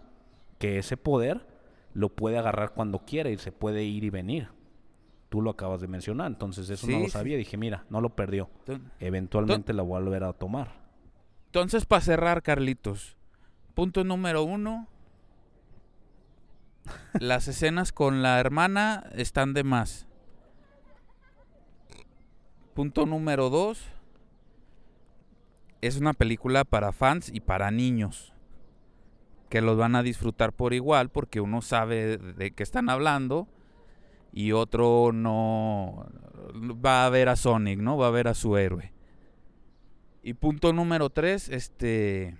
que ese poder lo puede agarrar cuando quiera y se puede ir y venir. Tú lo acabas de mencionar, entonces eso no lo sí. sabía. Dije, mira, no lo perdió. Eventualmente la voy a volver a tomar. Entonces, para cerrar, Carlitos, punto número uno. Las escenas con la hermana están de más. Punto número dos. Es una película para fans y para niños. Que los van a disfrutar por igual porque uno sabe de qué están hablando y otro no va a ver a Sonic, ¿no? Va a ver a su héroe. Y punto número tres, este.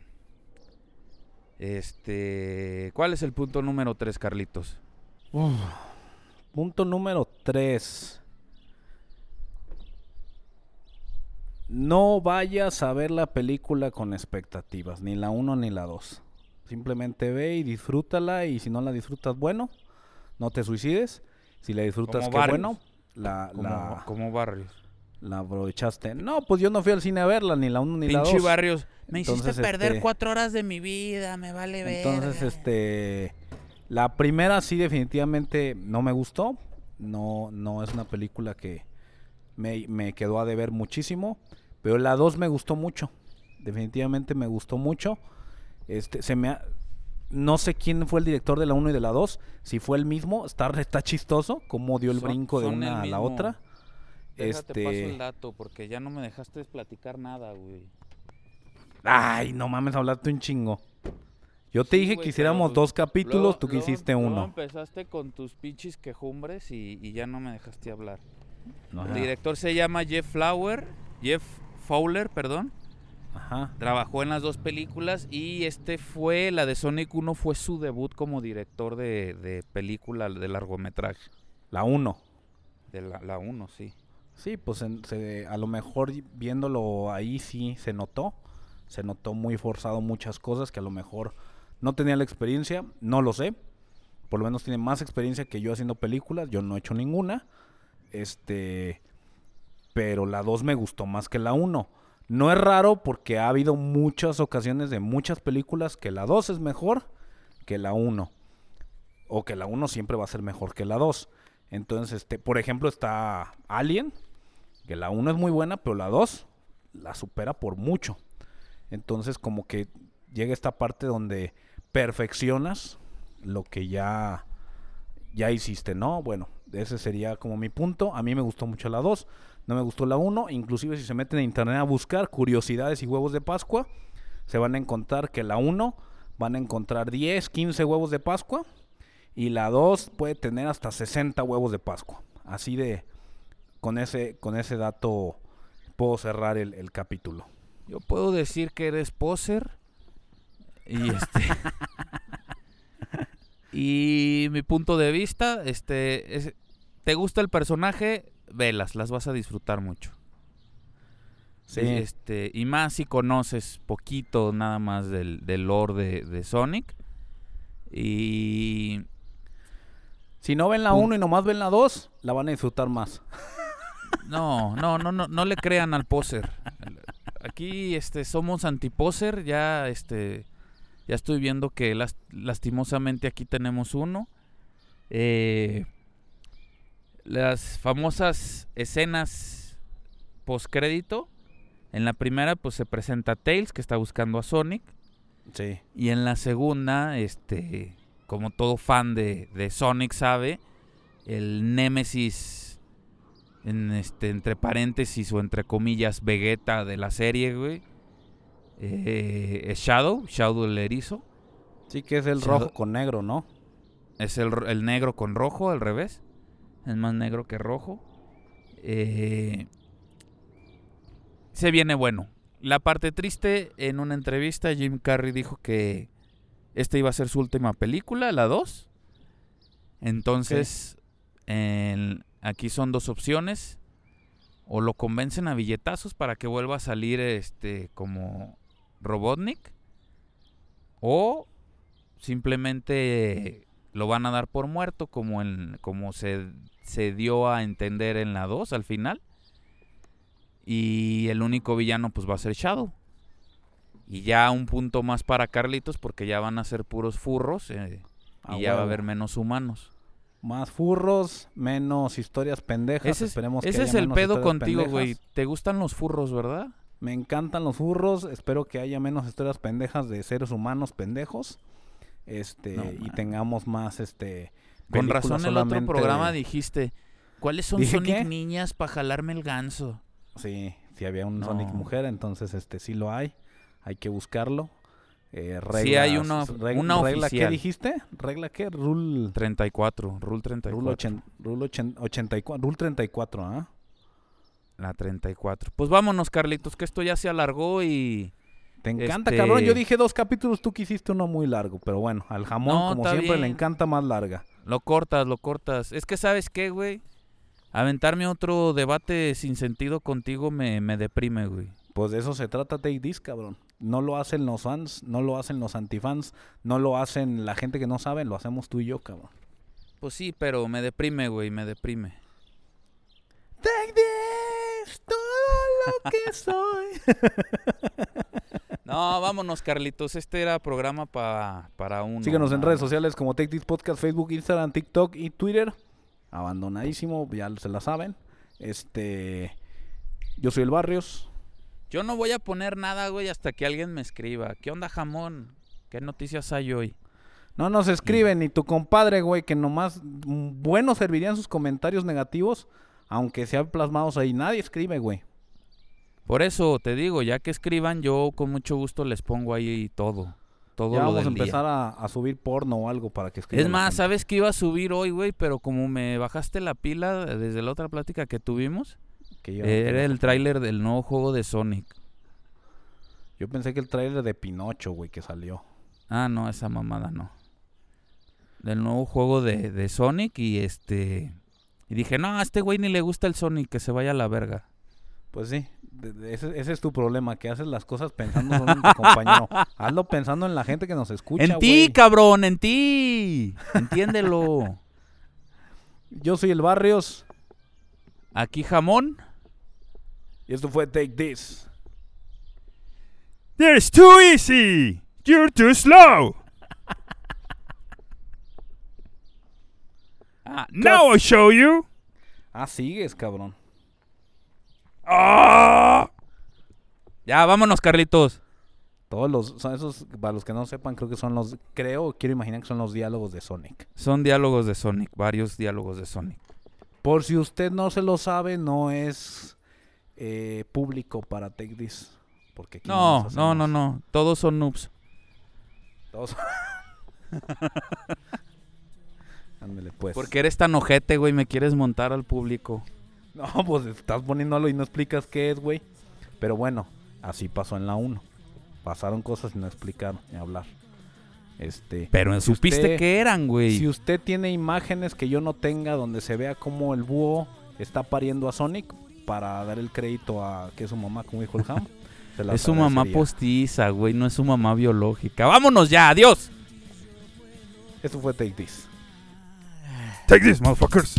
Este. ¿Cuál es el punto número tres, Carlitos? Punto número 3. No vayas a ver la película con expectativas, ni la 1 ni la 2. Simplemente ve y disfrútala y si no la disfrutas, bueno, no te suicides. Si la disfrutas, qué bueno. La, Como, la, como Barrios. la aprovechaste. No, pues yo no fui al cine a verla, ni la 1 ni la 2. Pinche Barrios. Me Entonces, hiciste perder este, cuatro horas de mi vida, me vale ver. Entonces, este, la primera sí definitivamente no me gustó. No, no es una película que me, me quedó a deber muchísimo. Pero la 2 me gustó mucho. Definitivamente me gustó mucho. Este, se me ha- no sé quién fue el director de la 1 y de la 2. Si fue el mismo, está, está chistoso cómo dio el Son- brinco de una a la otra. Déjate paso el Este, dato porque ya no me dejaste platicar nada, güey. ay, no mames, hablaste un chingo. Yo te Sí, dije güey, que hiciéramos dos capítulos, luego- tú que luego- hiciste luego uno. empezaste con tus pinches quejumbres y, y ya no me dejaste hablar. Ajá. El director se llama Jeff Flower, Jeff Fowler, perdón. Ajá. Trabajó en las dos películas y este fue, la de Sonic 1 fue su debut como director de, de película de largometraje. La uno. De la, la 1, sí. Sí, pues en- se- a lo mejor viéndolo ahí sí se notó. Se notó muy forzado muchas cosas que a lo mejor no tenía la experiencia, no lo sé. Por lo menos tiene más experiencia que yo haciendo películas, yo no he hecho ninguna. Este, pero la 2 me gustó más que la 1. No es raro porque ha habido muchas ocasiones de muchas películas que la 2 es mejor que la 1. O que la 1 siempre va a ser mejor que la 2. Entonces, este, por ejemplo, está Alien, que la 1 es muy buena, pero la 2 la supera por mucho. Entonces, como que llega esta parte donde perfeccionas lo que ya ya hiciste, ¿no? Bueno, ese sería como mi punto. A mí me gustó mucho la 2, no me gustó la 1. Inclusive si se meten en internet a buscar curiosidades y huevos de Pascua, se van a encontrar que la 1 van a encontrar 10, 15 huevos de Pascua y la 2 puede tener hasta 60 huevos de Pascua. Así de, con ese, con ese dato puedo cerrar el, el capítulo. Yo puedo decir que eres poser. Y este. y mi punto de vista, este. es- ¿Te gusta el personaje? Velas, las vas a disfrutar mucho. Sí. Este, y más si conoces poquito nada más del, del lore de, de Sonic. Y. Si no ven la Pun- 1 y nomás ven la 2, la van a disfrutar más. No, no, no, no, no le crean al poser. Aquí este somos antiposer, ya este ya estoy viendo que las- lastimosamente aquí tenemos uno. Eh, las famosas escenas postcrédito. En la primera pues se presenta Tails que está buscando a Sonic Sí. y en la segunda, este, como todo fan de, de Sonic sabe, el Némesis, en este, entre paréntesis o entre comillas, Vegeta de la serie, güey, eh, es Shadow, Shadow el erizo. Sí que es el Shadow- rojo con negro, ¿no? Es el, el negro con rojo, al revés. Es más negro que rojo. Eh, se viene bueno. La parte triste, en una entrevista, Jim Carrey dijo que esta iba a ser su última película, la 2. Entonces, en- aquí son dos opciones. O lo convencen a billetazos para que vuelva a salir este como Robotnik. O simplemente lo van a dar por muerto como en como se, se dio a entender en la 2 al final. Y el único villano pues va a ser Shadow. Y ya un punto más para Carlitos porque ya van a ser puros furros eh, y ya va a haber menos humanos. Más furros, menos historias pendejas. Ese es, Esperemos que ese haya es el menos pedo contigo, güey. ¿Te gustan los furros, verdad? Me encantan los furros. Espero que haya menos historias pendejas de seres humanos pendejos. Este, No y tengamos más este. Con razón el otro programa de- dijiste, ¿cuáles son ¿Dije Sonic qué? niñas para jalarme el ganso? Sí, si había un No. Sonic mujer, entonces este sí lo hay. Hay que buscarlo. Eh, Sí hay una- reg- una ¿Regla qué oficial. dijiste? ¿Regla qué? Rule, 34, Rule 34. rule, ochen- rule ochen- 84. Rule 34, ¿ah? La 34. Pues vámonos, Carlitos, que esto ya se alargó y... Te encanta, Este- cabrón. Yo dije dos capítulos, tú quisiste uno muy largo. Pero bueno, al jamón, No, como siempre, le encanta más larga. Lo cortas, lo cortas. Es que, ¿sabes qué, güey? Aventarme otro debate sin sentido contigo me, me deprime, güey. Pues de eso se trata Take This, cabrón. No lo hacen los fans, no lo hacen los antifans, no lo hacen la gente que no sabe, lo hacemos tú y yo, cabrón. Pues sí, pero me deprime, güey, me deprime. Take This, todo lo que soy. No, vámonos, Carlitos. Este era programa pa- para uno. Síganos en redes sociales como This Podcast, Facebook, Instagram, TikTok y Twitter. Abandonadísimo, ya se la saben. Este, yo soy el Barrios. Yo no voy a poner nada, güey, hasta que alguien me escriba. ¿Qué onda, jamón? ¿Qué noticias hay hoy? No nos escriben ni tu compadre, güey, que nomás mm, bueno servirían sus comentarios negativos, aunque sean plasmados ahí. Nadie escribe, güey. Por eso te digo, ya que escriban, yo con mucho gusto les pongo ahí todo. todo Ya lo vamos a día. empezar a, a subir porno o algo para que escriban Es más. ¿sabes qué iba a subir hoy, güey? Pero como me bajaste la pila desde la otra plática que tuvimos, Que yo, era el tráiler del nuevo juego de Sonic. yo pensé que el tráiler de Pinocho, güey, que salió. Ah, no, esa mamada no. Del nuevo juego de, de Sonic y este... Y dije, no, a este güey ni le gusta el Sonic, que se vaya a la verga. Pues sí, ese, ese es tu problema, que haces las cosas pensando en tu compañero. Hazlo pensando en la gente que nos escucha, en ti, cabrón, en ti. Entiéndelo. Yo soy el Barrios Aquí jamón. y esto fue Take This. There's too easy. You're too slow. Ah, Now I show you. Ah, sigues, cabrón. Ah. Ya, vámonos, Carlitos. Todos los, son esos, para los que no sepan, creo que son los, creo, quiero imaginar que son los diálogos de Sonic. Son diálogos de Sonic, varios diálogos de Sonic. Por si usted no se lo sabe, no es eh, público para Take This. Porque aquí No, no, no, no. Todos son noobs. Todos- Ándale, pues. Porque eres tan ojete, güey, me quieres montar al público. No, pues estás poniéndolo y no explicas qué es, güey. Pero bueno, así pasó en la 1. Pasaron cosas y no explicaron ni hablar. Este, Pero Si supiste usted- que eran, güey. si usted tiene imágenes que yo no tenga donde se vea cómo el búho está pariendo a Sonic para dar el crédito a que es su mamá, como dijo el Ham. se las es su mamá postiza, güey, no es su mamá biológica. Vámonos ya, adiós. Eso fue Take This. Take this, motherfuckers.